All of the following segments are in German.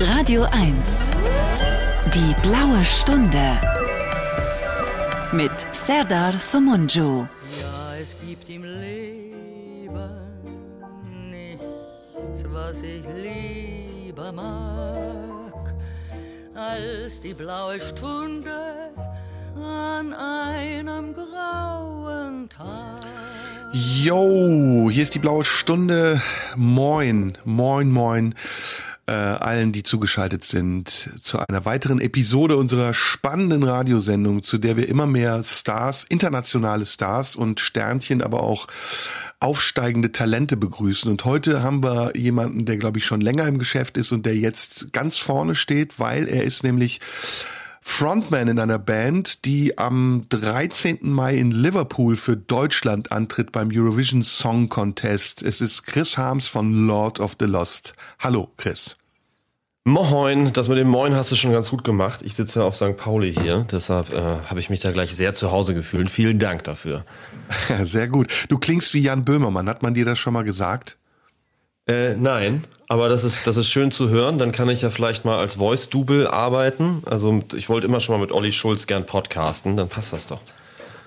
Radio 1. Die blaue Stunde. Mit Serdar Somunju. Ja, es gibt im Leben nichts, was ich lieber mag, als die blaue Stunde an einem grauen Tag. Yo, hier ist die blaue Stunde. Moin, moin, moin äh, allen, die zugeschaltet sind zu einer weiteren Episode unserer spannenden Radiosendung, zu der wir immer mehr Stars, internationale Stars und Sternchen, aber auch aufsteigende Talente begrüßen. Und heute haben wir jemanden, der, glaube ich, schon länger im Geschäft ist und der jetzt ganz vorne steht, weil er ist nämlich Frontman in einer Band, die am 13. Mai in Liverpool für Deutschland antritt beim Eurovision Song Contest. Es ist Chris Harms von Lord of the Lost. Hallo, Chris. Moin, das mit dem Moin hast du schon ganz gut gemacht. Ich sitze ja auf St. Pauli hier, deshalb äh, habe ich mich da gleich sehr zu Hause gefühlt. Vielen Dank dafür. sehr gut. Du klingst wie Jan Böhmermann. Hat man dir das schon mal gesagt? Äh, nein, aber das ist, das ist schön zu hören. Dann kann ich ja vielleicht mal als Voice-Double arbeiten. Also ich wollte immer schon mal mit Olli Schulz gern podcasten, dann passt das doch.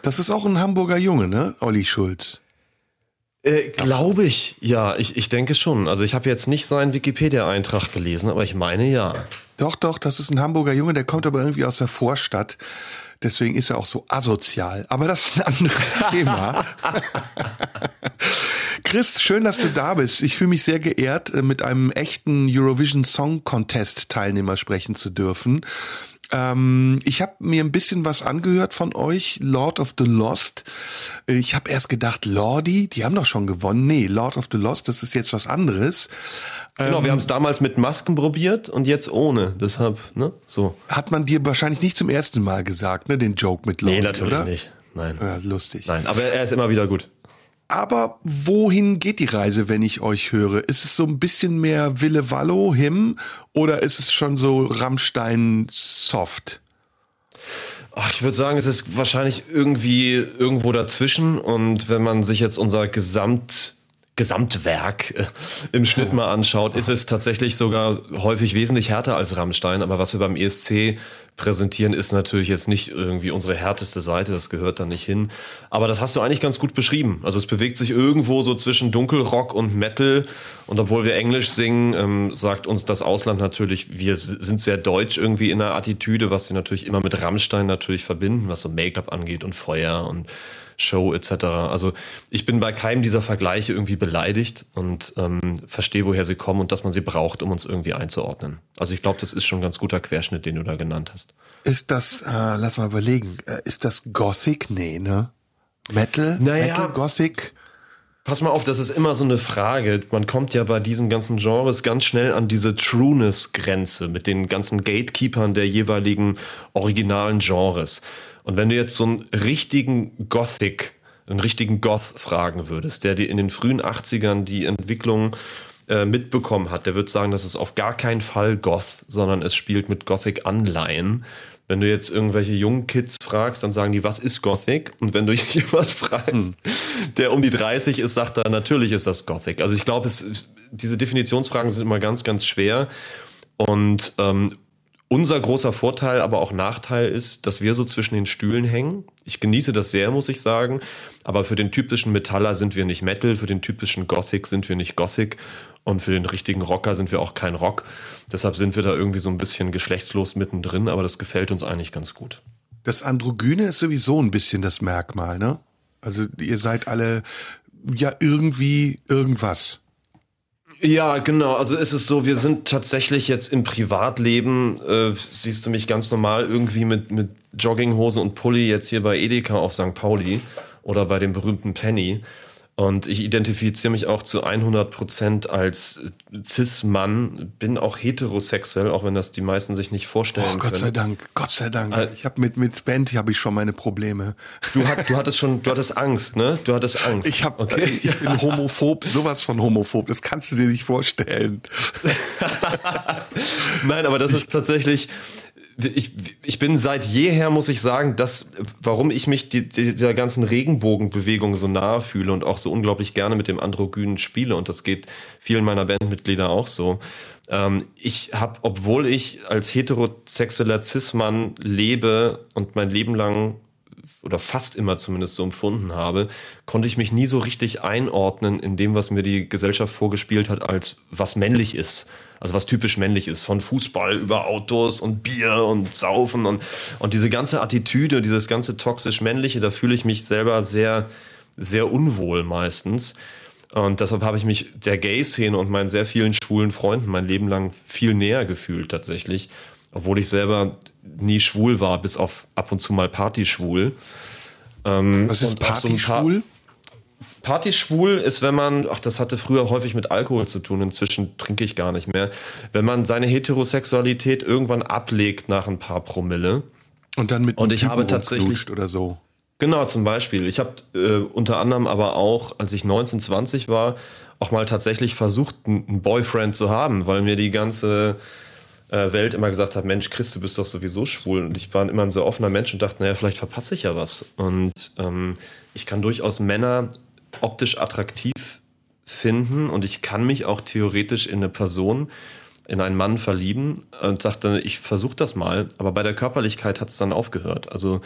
Das ist auch ein Hamburger Junge, ne? Olli Schulz. Äh, Glaube ich, ja, ich, ich denke schon. Also ich habe jetzt nicht seinen Wikipedia-Eintrag gelesen, aber ich meine ja. Doch, doch, das ist ein Hamburger Junge, der kommt aber irgendwie aus der Vorstadt. Deswegen ist er auch so asozial. Aber das ist ein anderes Thema. Chris, schön, dass du da bist. Ich fühle mich sehr geehrt, äh, mit einem echten Eurovision Song Contest Teilnehmer sprechen zu dürfen. Ähm, ich habe mir ein bisschen was angehört von euch, Lord of the Lost. Ich habe erst gedacht, Lordi, die haben doch schon gewonnen. Nee, Lord of the Lost, das ist jetzt was anderes. Genau, wir haben es damals mit Masken probiert und jetzt ohne. Deshalb, ne? So. Hat man dir wahrscheinlich nicht zum ersten Mal gesagt, ne? Den Joke mit Lordi, Nee, natürlich oder? nicht. Nein. Ja, lustig. Nein, aber er ist immer wieder gut. Aber wohin geht die Reise, wenn ich euch höre? Ist es so ein bisschen mehr Wille Wallo, Him, oder ist es schon so Rammstein soft? Ach, ich würde sagen, es ist wahrscheinlich irgendwie irgendwo dazwischen. Und wenn man sich jetzt unser Gesamt Gesamtwerk äh, im Schnitt mal anschaut, ist es tatsächlich sogar häufig wesentlich härter als Rammstein. Aber was wir beim ESC präsentieren, ist natürlich jetzt nicht irgendwie unsere härteste Seite, das gehört da nicht hin. Aber das hast du eigentlich ganz gut beschrieben. Also es bewegt sich irgendwo so zwischen Dunkelrock und Metal. Und obwohl wir Englisch singen, ähm, sagt uns das Ausland natürlich, wir sind sehr deutsch irgendwie in der Attitüde, was sie natürlich immer mit Rammstein natürlich verbinden, was so Make-up angeht und Feuer und Show etc. Also ich bin bei keinem dieser Vergleiche irgendwie beleidigt und ähm, verstehe, woher sie kommen und dass man sie braucht, um uns irgendwie einzuordnen. Also ich glaube, das ist schon ein ganz guter Querschnitt, den du da genannt hast. Ist das, äh, lass mal überlegen, äh, ist das Gothic? Nee, ne? Metal? Naja. Metal, Gothic? Pass mal auf, das ist immer so eine Frage. Man kommt ja bei diesen ganzen Genres ganz schnell an diese Trueness-Grenze mit den ganzen Gatekeepern der jeweiligen originalen Genres. Und wenn du jetzt so einen richtigen Gothic, einen richtigen Goth fragen würdest, der dir in den frühen 80ern die Entwicklung äh, mitbekommen hat, der wird sagen, das ist auf gar keinen Fall Goth, sondern es spielt mit Gothic-Anleihen. Wenn du jetzt irgendwelche jungen Kids fragst, dann sagen die, was ist Gothic? Und wenn du jemand fragst, hm. der um die 30 ist, sagt er, natürlich ist das Gothic. Also ich glaube, diese Definitionsfragen sind immer ganz, ganz schwer. Und ähm, unser großer Vorteil, aber auch Nachteil ist, dass wir so zwischen den Stühlen hängen. Ich genieße das sehr, muss ich sagen. Aber für den typischen Metaller sind wir nicht Metal, für den typischen Gothic sind wir nicht Gothic und für den richtigen Rocker sind wir auch kein Rock. Deshalb sind wir da irgendwie so ein bisschen geschlechtslos mittendrin, aber das gefällt uns eigentlich ganz gut. Das Androgyne ist sowieso ein bisschen das Merkmal, ne? Also ihr seid alle ja irgendwie irgendwas. Ja, genau. Also ist es so, wir sind tatsächlich jetzt im Privatleben, äh, siehst du mich ganz normal irgendwie mit, mit Jogginghosen und Pulli jetzt hier bei Edeka auf St. Pauli oder bei dem berühmten Penny. Und ich identifiziere mich auch zu 100 Prozent als Cis-Mann, bin auch heterosexuell, auch wenn das die meisten sich nicht vorstellen oh, Gott können. sei Dank, Gott sei Dank. Äh, ich habe mit mit Band habe ich schon meine Probleme. Du, hat, du hattest schon, du hattest Angst, ne? Du hattest Angst. Ich habe, okay. ich bin homophob, sowas von homophob. Das kannst du dir nicht vorstellen. Nein, aber das ist tatsächlich ich, ich bin seit jeher, muss ich sagen, dass, warum ich mich die, dieser ganzen Regenbogenbewegung so nahe fühle und auch so unglaublich gerne mit dem Androgynen spiele, und das geht vielen meiner Bandmitglieder auch so, Ähm, ich habe, obwohl ich als heterosexueller Cis-Mann lebe und mein Leben lang oder fast immer zumindest so empfunden habe, konnte ich mich nie so richtig einordnen in dem, was mir die Gesellschaft vorgespielt hat, als was männlich ist. Also was typisch männlich ist, von Fußball über Autos und Bier und Saufen und, und diese ganze Attitüde, dieses ganze toxisch männliche, da fühle ich mich selber sehr, sehr unwohl meistens. Und deshalb habe ich mich der Gay-Szene und meinen sehr vielen schwulen Freunden mein Leben lang viel näher gefühlt tatsächlich, obwohl ich selber nie schwul war, bis auf ab und zu mal Partyschwul. Ähm, Was ist Partyschwul? Partyschwul ist, wenn man, ach, das hatte früher häufig mit Alkohol zu tun, inzwischen trinke ich gar nicht mehr, wenn man seine Heterosexualität irgendwann ablegt nach ein paar Promille. Und dann mit und ich habe tatsächlich oder so. Genau, zum Beispiel. Ich habe äh, unter anderem aber auch, als ich 19, 20 war, auch mal tatsächlich versucht, einen Boyfriend zu haben, weil mir die ganze äh, Welt immer gesagt hat, Mensch, Chris, du bist doch sowieso schwul. Und ich war immer ein sehr offener Mensch und dachte, naja, vielleicht verpasse ich ja was. Und ähm, ich kann durchaus Männer optisch attraktiv finden und ich kann mich auch theoretisch in eine Person, in einen Mann verlieben und dachte, ich versuche das mal. Aber bei der Körperlichkeit hat es dann aufgehört. Also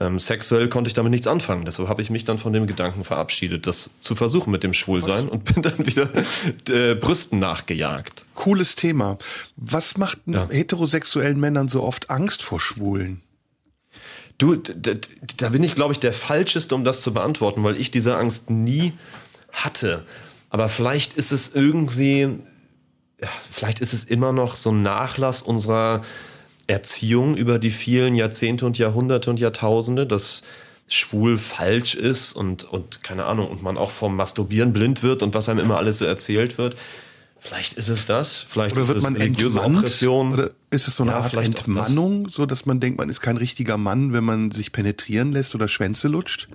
ähm, sexuell konnte ich damit nichts anfangen. Deshalb habe ich mich dann von dem Gedanken verabschiedet, das zu versuchen mit dem Schwulsein Was? und bin dann wieder äh, Brüsten nachgejagt. Cooles Thema. Was macht ja. heterosexuellen Männern so oft Angst vor Schwulen? Du, da bin ich, glaube ich, der Falscheste, um das zu beantworten, weil ich diese Angst nie hatte. Aber vielleicht ist es irgendwie, vielleicht ist es immer noch so ein Nachlass unserer Erziehung über die vielen Jahrzehnte und Jahrhunderte und Jahrtausende, dass schwul falsch ist und, und keine Ahnung, und man auch vom Masturbieren blind wird und was einem immer alles so erzählt wird. Vielleicht ist es das, vielleicht oder wird man religiöse Oppression. Oder ist es so eine ja, Art Entmannung, so dass man denkt, man ist kein richtiger Mann, wenn man sich penetrieren lässt oder Schwänze lutscht?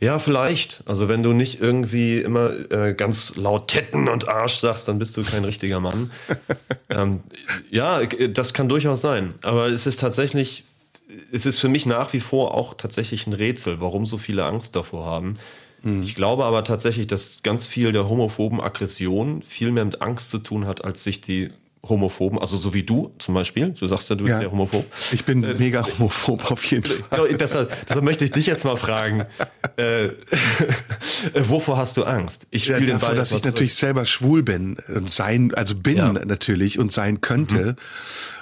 Ja, vielleicht. Also wenn du nicht irgendwie immer äh, ganz laut Tetten und Arsch sagst, dann bist du kein richtiger Mann. ähm, ja, das kann durchaus sein. Aber es ist tatsächlich, es ist für mich nach wie vor auch tatsächlich ein Rätsel, warum so viele Angst davor haben. Hm. Ich glaube aber tatsächlich, dass ganz viel der homophoben Aggression viel mehr mit Angst zu tun hat, als sich die Homophoben, also so wie du zum Beispiel. Du sagst ja, du bist ja, homophob. Ich bin äh, mega homophob auf jeden Fall. Deshalb, deshalb möchte ich dich jetzt mal fragen, äh, wovor hast du Angst? Ich spiele ja, davon, Ball, dass ich natürlich selber schwul bin, sein, also bin ja. natürlich und sein könnte. Mhm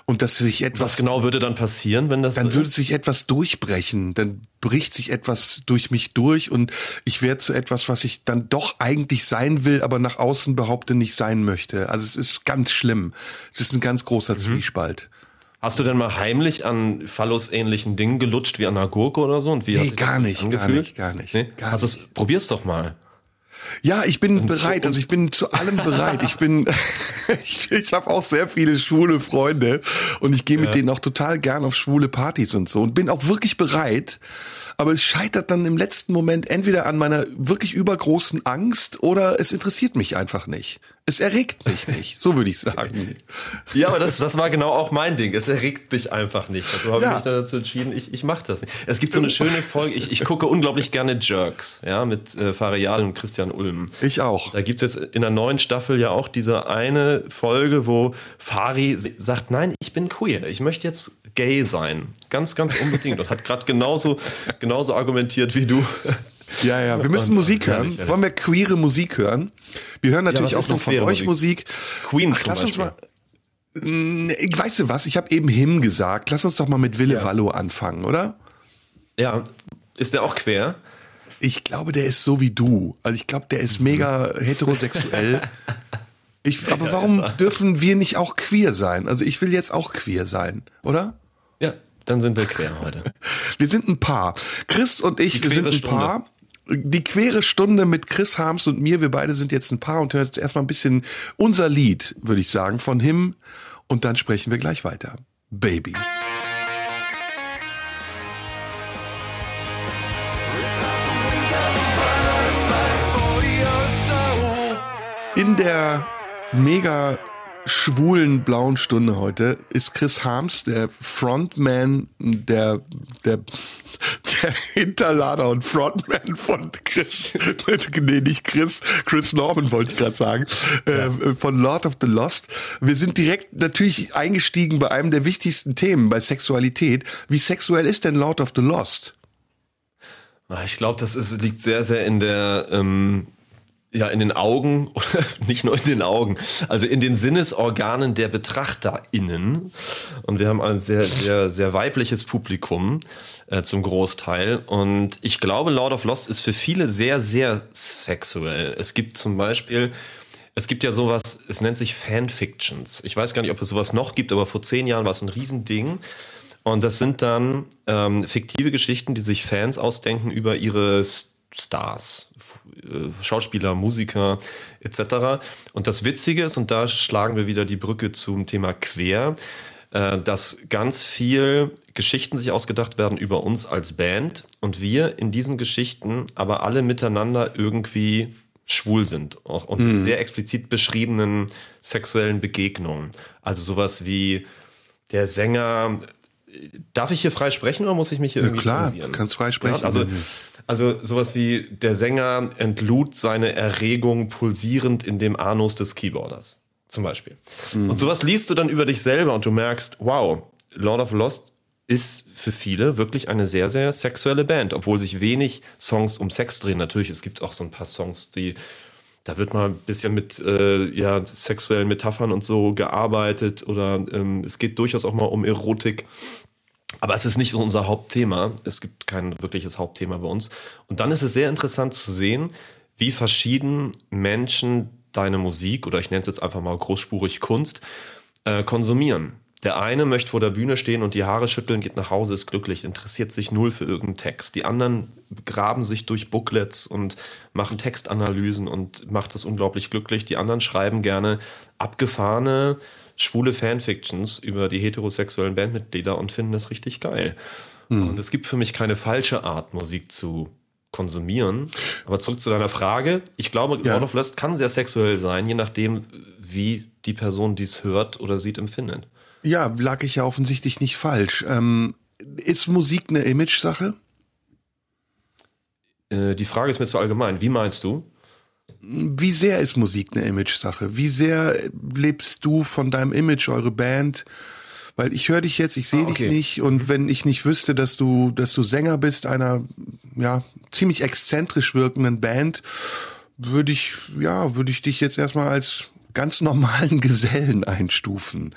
und dass sich etwas. Was genau würde dann passieren, wenn das? Dann so würde sich etwas durchbrechen. Dann bricht sich etwas durch mich durch und ich werde zu etwas, was ich dann doch eigentlich sein will, aber nach außen behaupte nicht sein möchte. Also es ist ganz schlimm. Es ist ein ganz großer mhm. Zwiespalt. Hast du denn mal heimlich an Phallus-ähnlichen Dingen gelutscht wie an einer Gurke oder so? Und wie nee, gar nicht, gar nicht, gar nicht, nee? gar nicht. probier's doch mal. Ja, ich bin bereit. Also ich bin zu allem bereit. Ich bin, ich, ich habe auch sehr viele schwule Freunde und ich gehe mit ja. denen auch total gern auf schwule Partys und so und bin auch wirklich bereit. Aber es scheitert dann im letzten Moment entweder an meiner wirklich übergroßen Angst oder es interessiert mich einfach nicht. Es erregt mich nicht, so würde ich sagen. Ja, aber das, das war genau auch mein Ding. Es erregt mich einfach nicht. Also habe ja. ich mich dann dazu entschieden, ich, ich mache das nicht. Es gibt so eine schöne Folge, ich, ich gucke unglaublich gerne Jerks, ja, mit äh, Farial und Christian Ulm. Ich auch. Da gibt es jetzt in der neuen Staffel ja auch diese eine Folge, wo Fari sagt, nein, ich bin queer, ich möchte jetzt gay sein. Ganz, ganz unbedingt. Und hat gerade genauso, genauso argumentiert wie du. Ja, ja, wir müssen Musik hören. Wollen wir queere Musik hören? Wir hören natürlich ja, auch noch von euch Musik. Queen Ach, lass uns mal. Ich weiß du was, ich habe eben Him gesagt. Lass uns doch mal mit Wille ja. Wallo anfangen, oder? Ja, ist der auch quer? Ich glaube, der ist so wie du. Also ich glaube, der ist mega heterosexuell. Ich, aber warum dürfen wir nicht auch queer sein? Also ich will jetzt auch queer sein, oder? Ja, dann sind wir queer heute. wir sind ein Paar. Chris und ich, wir sind ein Stunde. Paar die quere Stunde mit Chris Harms und mir. Wir beide sind jetzt ein Paar und hört jetzt erstmal ein bisschen unser Lied, würde ich sagen, von Him. Und dann sprechen wir gleich weiter. Baby. In der mega schwulen blauen Stunde heute ist Chris Harms, der Frontman der, der, der Hinterlader und Frontman von Chris, nee, nicht Chris, Chris Norman wollte ich gerade sagen, ja. äh, von Lord of the Lost. Wir sind direkt natürlich eingestiegen bei einem der wichtigsten Themen, bei Sexualität. Wie sexuell ist denn Lord of the Lost? Ich glaube, das ist, liegt sehr, sehr in der ähm, ja, in den Augen, nicht nur in den Augen, also in den Sinnesorganen der BetrachterInnen. Und wir haben ein sehr, sehr, sehr weibliches Publikum äh, zum Großteil. Und ich glaube, Lord of Lost ist für viele sehr, sehr sexuell. Es gibt zum Beispiel, es gibt ja sowas, es nennt sich Fanfictions. Ich weiß gar nicht, ob es sowas noch gibt, aber vor zehn Jahren war es ein Riesending. Und das sind dann ähm, fiktive Geschichten, die sich Fans ausdenken über ihre Stars, Schauspieler, Musiker etc. Und das Witzige ist, und da schlagen wir wieder die Brücke zum Thema Quer, äh, dass ganz viel Geschichten sich ausgedacht werden über uns als Band und wir in diesen Geschichten aber alle miteinander irgendwie schwul sind und mit mhm. sehr explizit beschriebenen sexuellen Begegnungen. Also sowas wie der Sänger Darf ich hier frei sprechen oder muss ich mich hier irgendwie ja, Klar, du kannst frei sprechen. Ja, also, also sowas wie der Sänger entlud seine Erregung pulsierend in dem Anus des Keyboarders zum Beispiel. Mhm. Und sowas liest du dann über dich selber und du merkst, wow, Lord of Lost ist für viele wirklich eine sehr, sehr sexuelle Band, obwohl sich wenig Songs um Sex drehen. Natürlich, es gibt auch so ein paar Songs, die da wird mal ein bisschen mit äh, ja, sexuellen Metaphern und so gearbeitet oder ähm, es geht durchaus auch mal um Erotik. Aber es ist nicht so unser Hauptthema. Es gibt kein wirkliches Hauptthema bei uns. Und dann ist es sehr interessant zu sehen, wie verschieden Menschen deine Musik oder ich nenne es jetzt einfach mal großspurig Kunst äh, konsumieren. Der eine möchte vor der Bühne stehen und die Haare schütteln, geht nach Hause, ist glücklich, interessiert sich null für irgendeinen Text. Die anderen graben sich durch Booklets und machen Textanalysen und macht das unglaublich glücklich. Die anderen schreiben gerne abgefahrene, schwule Fanfictions über die heterosexuellen Bandmitglieder und finden das richtig geil. Mhm. Und es gibt für mich keine falsche Art, Musik zu konsumieren. Aber zurück zu deiner Frage. Ich glaube, ja. Lord of Lust kann sehr sexuell sein, je nachdem, wie die Person dies hört oder sieht, empfindet. Ja, lag ich ja offensichtlich nicht falsch. Ähm, ist Musik eine Image-Sache? Äh, die Frage ist mir zu allgemein. Wie meinst du? Wie sehr ist Musik eine Image-Sache? Wie sehr lebst du von deinem Image, eure Band? Weil ich höre dich jetzt, ich sehe ah, okay. dich nicht und wenn ich nicht wüsste, dass du, dass du Sänger bist einer ja ziemlich exzentrisch wirkenden Band, würde ich ja würde ich dich jetzt erstmal als ganz normalen Gesellen einstufen.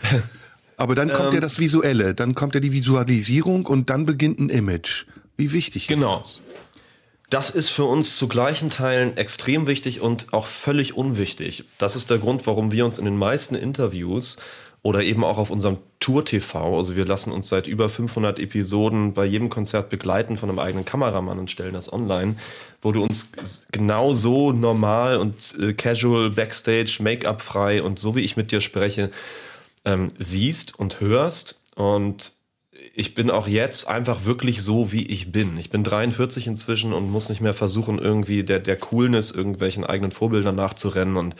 Aber dann kommt ähm, ja das Visuelle, dann kommt ja die Visualisierung und dann beginnt ein Image. Wie wichtig genau. ist das? Das ist für uns zu gleichen Teilen extrem wichtig und auch völlig unwichtig. Das ist der Grund, warum wir uns in den meisten Interviews oder eben auch auf unserem Tour TV, also wir lassen uns seit über 500 Episoden bei jedem Konzert begleiten von einem eigenen Kameramann und stellen das online, wo du uns genauso normal und äh, casual backstage, Make-up frei und so wie ich mit dir spreche, ähm, siehst und hörst. Und ich bin auch jetzt einfach wirklich so, wie ich bin. Ich bin 43 inzwischen und muss nicht mehr versuchen, irgendwie der, der Coolness irgendwelchen eigenen Vorbildern nachzurennen und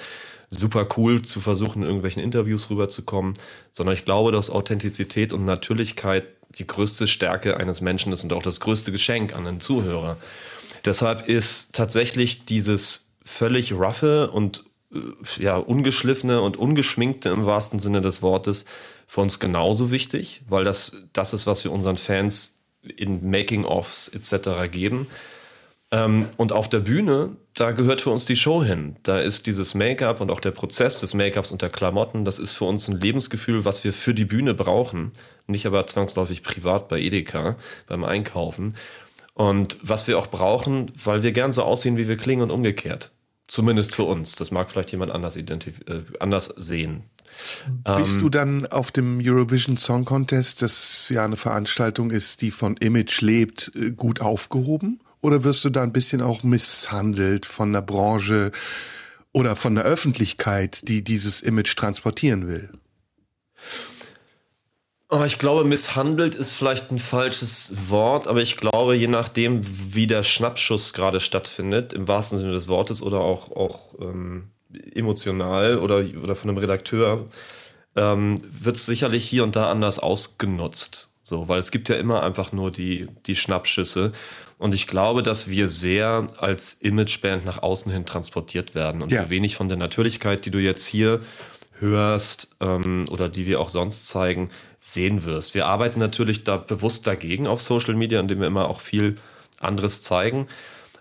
super cool zu versuchen, in irgendwelchen Interviews rüberzukommen, sondern ich glaube, dass Authentizität und Natürlichkeit die größte Stärke eines Menschen ist und auch das größte Geschenk an den Zuhörer. Deshalb ist tatsächlich dieses völlig roughe und äh, ja, ungeschliffene und ungeschminkte im wahrsten Sinne des Wortes für uns genauso wichtig, weil das das ist, was wir unseren Fans in Making-ofs etc. geben. Ähm, und auf der Bühne, da gehört für uns die Show hin. Da ist dieses Make-up und auch der Prozess des Make-ups und der Klamotten, das ist für uns ein Lebensgefühl, was wir für die Bühne brauchen. Nicht aber zwangsläufig privat bei Edeka beim Einkaufen. Und was wir auch brauchen, weil wir gern so aussehen, wie wir klingen und umgekehrt. Zumindest für uns. Das mag vielleicht jemand anders, äh, anders sehen. Bist ähm, du dann auf dem Eurovision Song Contest, das ja eine Veranstaltung ist, die von Image lebt, äh, gut aufgehoben? Oder wirst du da ein bisschen auch misshandelt von der Branche oder von der Öffentlichkeit, die dieses Image transportieren will? Oh, ich glaube, misshandelt ist vielleicht ein falsches Wort, aber ich glaube, je nachdem, wie der Schnappschuss gerade stattfindet, im wahrsten Sinne des Wortes oder auch, auch ähm, emotional oder, oder von einem Redakteur, ähm, wird es sicherlich hier und da anders ausgenutzt. So, weil es gibt ja immer einfach nur die, die Schnappschüsse. Und ich glaube, dass wir sehr als Imageband nach außen hin transportiert werden und ja. wenig von der Natürlichkeit, die du jetzt hier hörst ähm, oder die wir auch sonst zeigen, sehen wirst. Wir arbeiten natürlich da bewusst dagegen auf Social Media, indem wir immer auch viel anderes zeigen.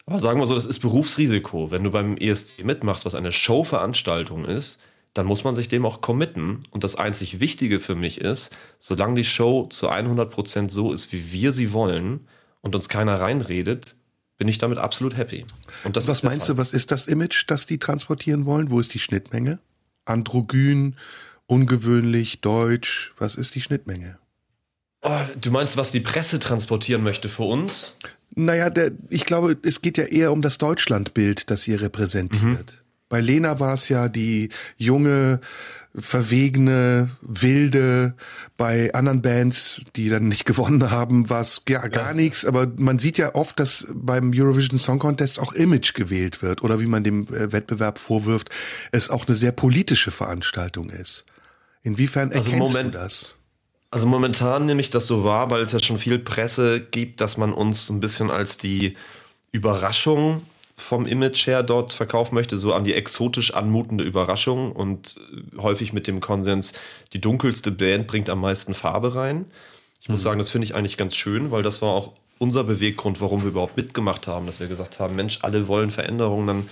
Aber sagen wir so, das ist Berufsrisiko. Wenn du beim ESC mitmachst, was eine Showveranstaltung ist, dann muss man sich dem auch committen. Und das einzig Wichtige für mich ist, solange die Show zu 100 Prozent so ist, wie wir sie wollen, und uns keiner reinredet, bin ich damit absolut happy. Und das was meinst Fall. du, was ist das Image, das die transportieren wollen? Wo ist die Schnittmenge? Androgyn, ungewöhnlich, deutsch, was ist die Schnittmenge? Oh, du meinst, was die Presse transportieren möchte für uns? Naja, der, ich glaube, es geht ja eher um das Deutschlandbild, das ihr repräsentiert. Mhm. Bei Lena war es ja die junge, verwegene, wilde. Bei anderen Bands, die dann nicht gewonnen haben, war es ja gar ja. nichts. Aber man sieht ja oft, dass beim Eurovision Song Contest auch Image gewählt wird oder wie man dem äh, Wettbewerb vorwirft, es auch eine sehr politische Veranstaltung ist. Inwiefern also erkennst also Moment, du das? Also momentan nehme ich das so wahr, weil es ja schon viel Presse gibt, dass man uns ein bisschen als die Überraschung vom Image her dort verkaufen möchte, so an die exotisch anmutende Überraschung und äh, häufig mit dem Konsens, die dunkelste Band bringt am meisten Farbe rein. Ich muss mhm. sagen, das finde ich eigentlich ganz schön, weil das war auch unser Beweggrund, warum wir überhaupt mitgemacht haben, dass wir gesagt haben, Mensch, alle wollen Veränderungen, dann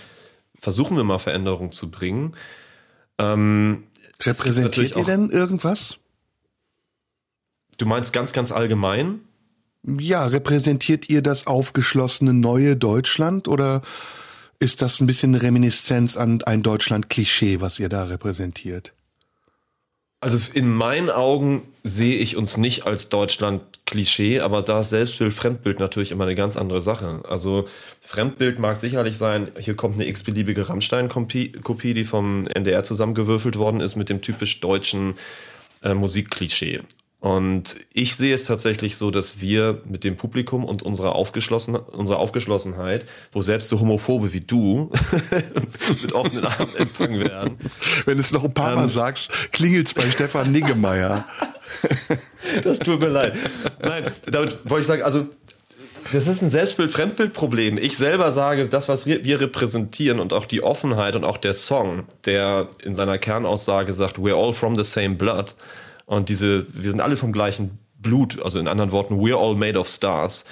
versuchen wir mal Veränderungen zu bringen. Ähm, Repräsentiert ihr denn irgendwas? Du meinst ganz, ganz allgemein? ja, repräsentiert ihr das aufgeschlossene neue Deutschland oder ist das ein bisschen Reminiszenz an ein Deutschland-Klischee, was ihr da repräsentiert? Also in meinen Augen sehe ich uns nicht als Deutschland-Klischee, aber da ist Selbstbild, Fremdbild natürlich immer eine ganz andere Sache. Also Fremdbild mag sicherlich sein, hier kommt eine x-beliebige Rammstein-Kopie, die vom NDR zusammengewürfelt worden ist mit dem typisch deutschen äh, Musikklischee. Und ich sehe es tatsächlich so, dass wir mit dem Publikum und unserer, Aufgeschlossen, unserer Aufgeschlossenheit, wo selbst so Homophobe wie du mit offenen Armen empfangen werden. Wenn du es noch ein paar Mal ähm, sagst, klingelt's bei Stefan Niggemeier. das tut mir leid. Nein, damit wollte ich sagen, also das ist ein Selbstbild-Fremdbild-Problem. Ich selber sage, das, was wir repräsentieren und auch die Offenheit und auch der Song, der in seiner Kernaussage sagt, we're all from the same blood, und diese, wir sind alle vom gleichen Blut, also in anderen Worten, we're all made of stars.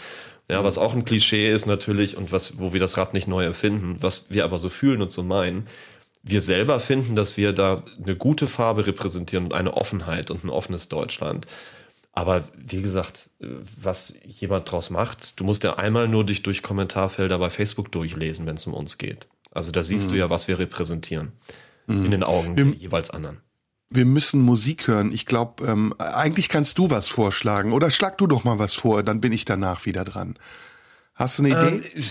Ja, was auch ein Klischee ist natürlich und was, wo wir das Rad nicht neu erfinden, was wir aber so fühlen und so meinen. Wir selber finden, dass wir da eine gute Farbe repräsentieren und eine Offenheit und ein offenes Deutschland. Aber wie gesagt, was jemand draus macht, du musst ja einmal nur dich durch Kommentarfelder bei Facebook durchlesen, wenn es um uns geht. Also da siehst mhm. du ja, was wir repräsentieren. Mhm. In den Augen der jeweils anderen wir müssen Musik hören. Ich glaube, ähm, eigentlich kannst du was vorschlagen. Oder schlag du doch mal was vor, dann bin ich danach wieder dran. Hast du eine Idee? Ähm,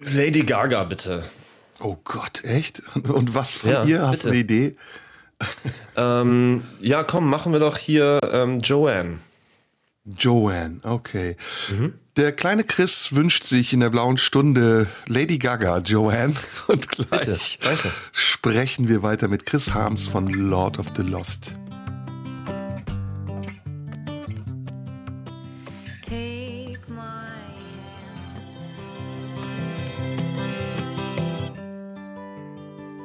Lady Gaga, bitte. Oh Gott, echt? Und was von ja, ihr? Hast bitte. du eine Idee? Ähm, ja, komm, machen wir doch hier ähm, Joanne. Joanne, okay. Mhm. Der kleine Chris wünscht sich in der blauen Stunde Lady Gaga, Joanne. Und gleich Bitte, sprechen wir weiter mit Chris Harms von Lord of the Lost.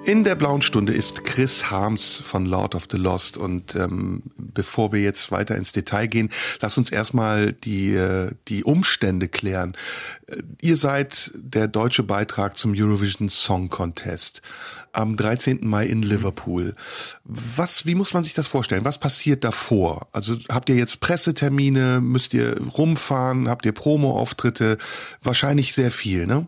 In der blauen Stunde ist Chris Harms von Lord of the Lost und ähm, bevor wir jetzt weiter ins Detail gehen, lass uns erstmal die äh, die Umstände klären. Äh, ihr seid der deutsche Beitrag zum Eurovision Song Contest am 13. Mai in Liverpool. Was wie muss man sich das vorstellen? Was passiert davor? Also habt ihr jetzt Pressetermine, müsst ihr rumfahren, habt ihr Promo Auftritte? Wahrscheinlich sehr viel, ne?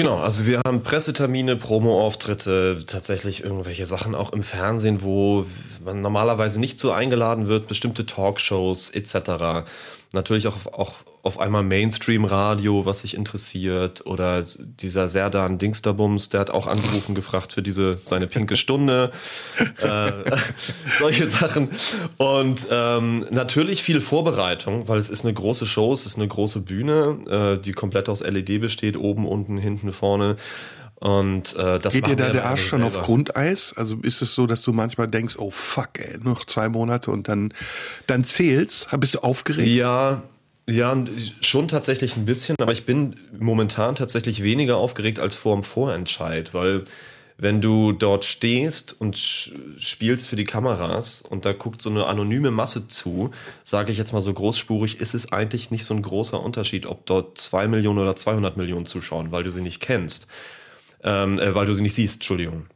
Genau, also wir haben Pressetermine, Promo-Auftritte, tatsächlich irgendwelche Sachen auch im Fernsehen, wo man normalerweise nicht so eingeladen wird, bestimmte Talkshows etc. Natürlich auch, auch auf einmal Mainstream-Radio, was sich interessiert, oder dieser Serdan Dingsterbums, der hat auch angerufen, gefragt für diese seine pinke Stunde, äh, solche Sachen. Und ähm, natürlich viel Vorbereitung, weil es ist eine große Show, es ist eine große Bühne, äh, die komplett aus LED besteht, oben, unten, hinten, vorne. Und äh, das Geht dir da der Arsch schon auf selber. Grundeis? Also ist es so, dass du manchmal denkst, oh fuck, ey, noch zwei Monate und dann, dann zählst? Bist du aufgeregt? Ja, ja, schon tatsächlich ein bisschen, aber ich bin momentan tatsächlich weniger aufgeregt als vor dem Vorentscheid, weil wenn du dort stehst und spielst für die Kameras und da guckt so eine anonyme Masse zu, sage ich jetzt mal so großspurig, ist es eigentlich nicht so ein großer Unterschied, ob dort zwei Millionen oder 200 Millionen zuschauen, weil du sie nicht kennst, ähm, äh, weil du sie nicht siehst, Entschuldigung.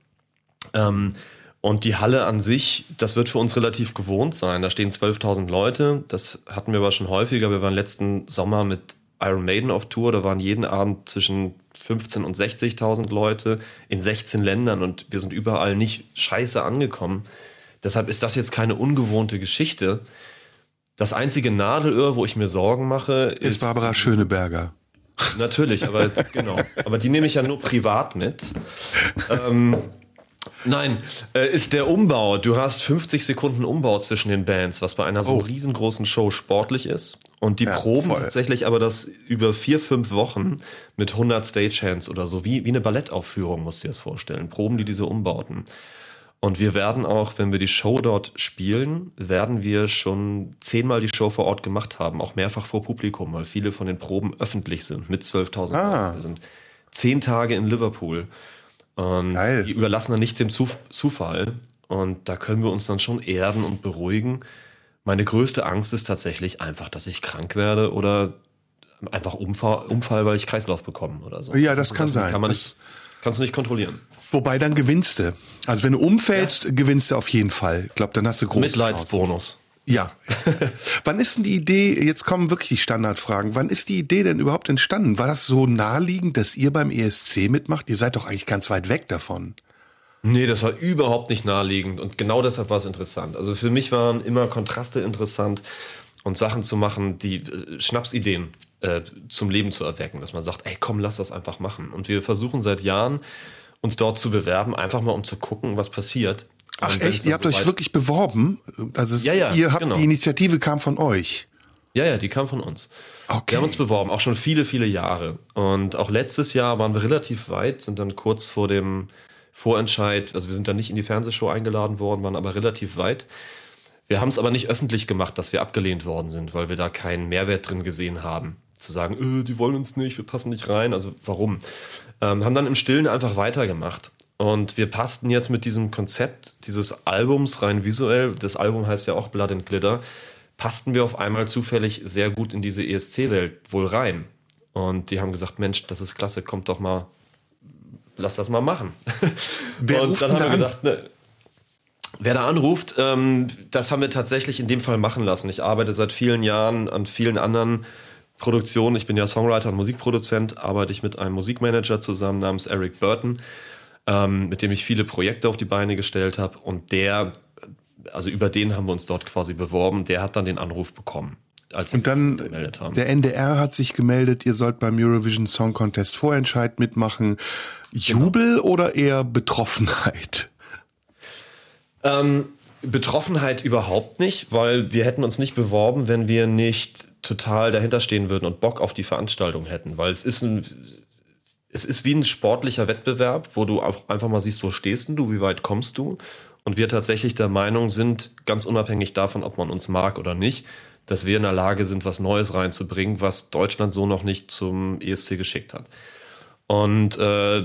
Ähm, und die Halle an sich, das wird für uns relativ gewohnt sein. Da stehen 12.000 Leute. Das hatten wir aber schon häufiger. Wir waren letzten Sommer mit Iron Maiden auf Tour. Da waren jeden Abend zwischen 15 und 60.000 Leute in 16 Ländern und wir sind überall nicht scheiße angekommen. Deshalb ist das jetzt keine ungewohnte Geschichte. Das einzige Nadelöhr, wo ich mir Sorgen mache, Ist Barbara Schöneberger. Natürlich, aber genau. Aber die nehme ich ja nur privat mit. Ähm, nein, äh, ist der Umbau. Du hast 50 Sekunden Umbau zwischen den Bands, was bei einer so Oh. riesengroßen Show sportlich ist. Und die Ja, proben voll. tatsächlich aber das über vier, fünf Wochen mit 100 Stagehands oder so, wie, wie eine Ballettaufführung, musst du dir das vorstellen. Proben die diese Umbauten. Und wir werden auch, wenn wir die Show dort spielen, werden wir schon zehnmal die Show vor Ort gemacht haben, auch mehrfach vor Publikum, weil viele von den Proben öffentlich sind mit 12.000 Ah. Wir sind zehn Tage in Liverpool und Geil. die überlassen dann nichts dem Zuf Zufall. Und da können wir uns dann schon erden und beruhigen. Meine größte Angst ist tatsächlich einfach, dass ich krank werde oder einfach Umfall, Umfall weil ich Kreislauf bekomme oder so. Ja, das sind kann Sachen, sein. Kann man Das- nicht, kannst du nicht kontrollieren. Wobei dann gewinnst du. Also wenn du umfällst, gewinnst du auf jeden Fall. Ich glaube, dann hast du große. Mitleidsbonus. Ja. Wann ist denn die Idee, jetzt kommen wirklich die Standardfragen, wann ist die Idee denn überhaupt entstanden? War das so naheliegend, dass ihr beim ESC mitmacht? Ihr seid doch eigentlich ganz weit weg davon. Nee, das war überhaupt nicht naheliegend und genau deshalb war es interessant. Also für mich waren immer Kontraste interessant und Sachen zu machen, die äh, Schnapsideen äh, zum Leben zu erwecken, dass man sagt, ey, komm, lass das einfach machen. Und wir versuchen seit Jahren, uns dort zu bewerben, einfach mal um zu gucken, was passiert. Ach echt? Ihr habt euch soweit- wirklich beworben? Also es, Ja, ja, ihr habt genau. die Initiative kam von euch. Ja, ja, die kam von uns. Okay. Wir haben uns beworben, auch schon viele, viele Jahre. Und auch letztes Jahr waren wir relativ weit, sind dann kurz vor dem Vorentscheid, also wir sind dann nicht in die Fernsehshow eingeladen worden, waren aber relativ weit. Wir haben es aber nicht öffentlich gemacht, dass wir abgelehnt worden sind, weil wir da keinen Mehrwert drin gesehen haben. Zu sagen, äh, die wollen uns nicht, wir passen nicht rein, also warum? Ähm, haben dann im Stillen einfach weitergemacht. Und wir passten jetzt mit diesem Konzept dieses Albums rein visuell, das Album heißt ja auch Blood and Glitter, passten wir auf einmal zufällig sehr gut in diese ESC-Welt wohl rein. Und die haben gesagt, Mensch, das ist klasse, kommt doch mal, lass das mal machen. Wer und dann haben wir gedacht, ne, wer da anruft, ähm, das haben wir tatsächlich in dem Fall machen lassen. Ich arbeite seit vielen Jahren an vielen anderen Produktionen. Ich bin ja Songwriter und Musikproduzent, arbeite ich mit einem Musikmanager zusammen namens Eric Burton, ähm, mit dem ich viele Projekte auf die Beine gestellt habe. Und der, also über den haben wir uns dort quasi beworben, der hat dann den Anruf bekommen. Als Und dann, sich gemeldet haben. der NDR hat sich gemeldet, ihr sollt beim Eurovision Song Contest Vorentscheid mitmachen. Jubel oder eher Betroffenheit? Ähm, Betroffenheit überhaupt nicht, weil wir hätten uns nicht beworben, wenn wir nicht total dahinter stehen würden und Bock auf die Veranstaltung hätten, weil es ist ein es ist wie ein sportlicher Wettbewerb, wo du auch einfach mal siehst, wo stehst du, wie weit kommst du? Und wir tatsächlich der Meinung sind, ganz unabhängig davon, ob man uns mag oder nicht, dass wir in der Lage sind, was Neues reinzubringen, was Deutschland so noch nicht zum ESC geschickt hat. Und äh,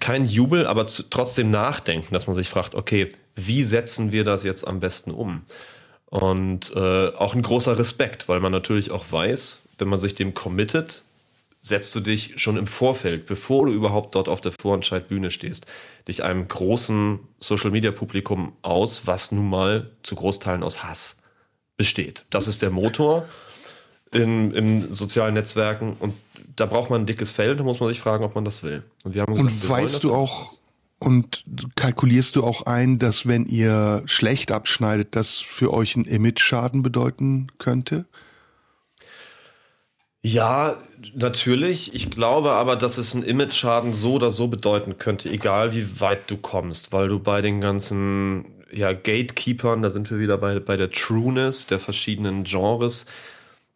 kein Jubel, aber zu, trotzdem nachdenken, dass man sich fragt, okay, wie setzen wir das jetzt am besten um? Und äh, auch ein großer Respekt, weil man natürlich auch weiß, wenn man sich dem committet, setzt du dich schon im Vorfeld, bevor du überhaupt dort auf der Vorentscheidbühne stehst, dich einem großen Social-Media-Publikum aus, was nun mal zu Großteilen aus Hass besteht. Das ist der Motor in, in sozialen Netzwerken und da braucht man ein dickes Fell, da muss man sich fragen, ob man das will. Und, wir haben gesagt, Und weißt du auch und kalkulierst du auch ein, dass wenn ihr schlecht abschneidet, das für euch einen Image-Schaden bedeuten könnte? Ja, natürlich. Ich glaube aber, dass es einen Image-Schaden so oder so bedeuten könnte, egal wie weit du kommst, weil du bei den ganzen ja, Gatekeepern, da sind wir wieder bei, bei der Trueness der verschiedenen Genres,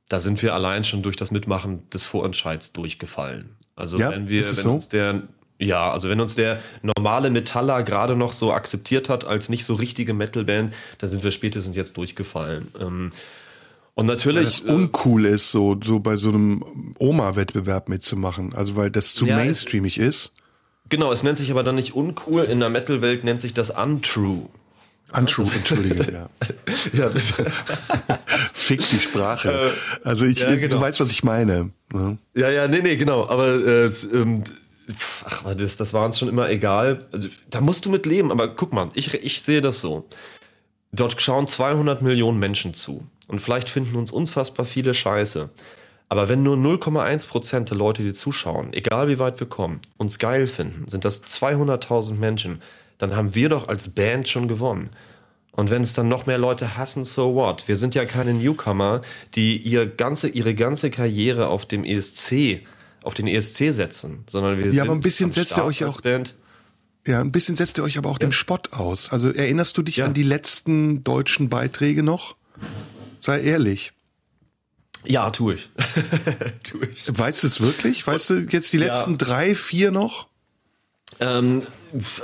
da sind wir allein schon durch das Mitmachen des Vorentscheids durchgefallen. Also Ja, wenn wir, wenn so? uns der Ja, also wenn uns der normale Metaller gerade noch so akzeptiert hat als nicht so richtige Metalband, dann sind wir spätestens jetzt durchgefallen. Ähm, und natürlich. Weil es äh, uncool ist, so, so bei so einem Oma-Wettbewerb mitzumachen. Also weil das zu ja, mainstreamig es, ist. Genau, es nennt sich aber dann nicht uncool. In der Metal-Welt nennt sich das untrue. Untrue, entschuldige, ja. ja. Fick die Sprache. Äh, also ich, ja, genau. du weißt, was ich meine. Ne? Ja, ja, nee, nee, genau. Aber äh, ähm, ach, das, das war uns schon immer egal. Also, da musst du mit leben. Aber guck mal, ich, ich sehe das so. Dort schauen 200 Millionen Menschen zu. Und vielleicht finden uns unfassbar viele Scheiße. Aber wenn nur 0,1% der Leute, die zuschauen, egal wie weit wir kommen, uns geil finden, sind das 200.000 Menschen, dann haben wir doch als Band schon gewonnen. Und wenn es dann noch mehr Leute hassen, so what? Wir sind ja keine Newcomer, die ihr ganze, ihre ganze Karriere auf dem ESC, auf den ESC setzen, sondern wir ja, aber ein bisschen setzt ihr euch auch. Band. Ja, ein bisschen setzt ihr euch aber auch ja. dem Spott aus. Also erinnerst du dich ja. an die letzten deutschen Beiträge noch? Sei ehrlich. Ja, tue ich. tu ich. Weißt du es wirklich? Weißt du jetzt die letzten ja. drei, vier noch? Ähm,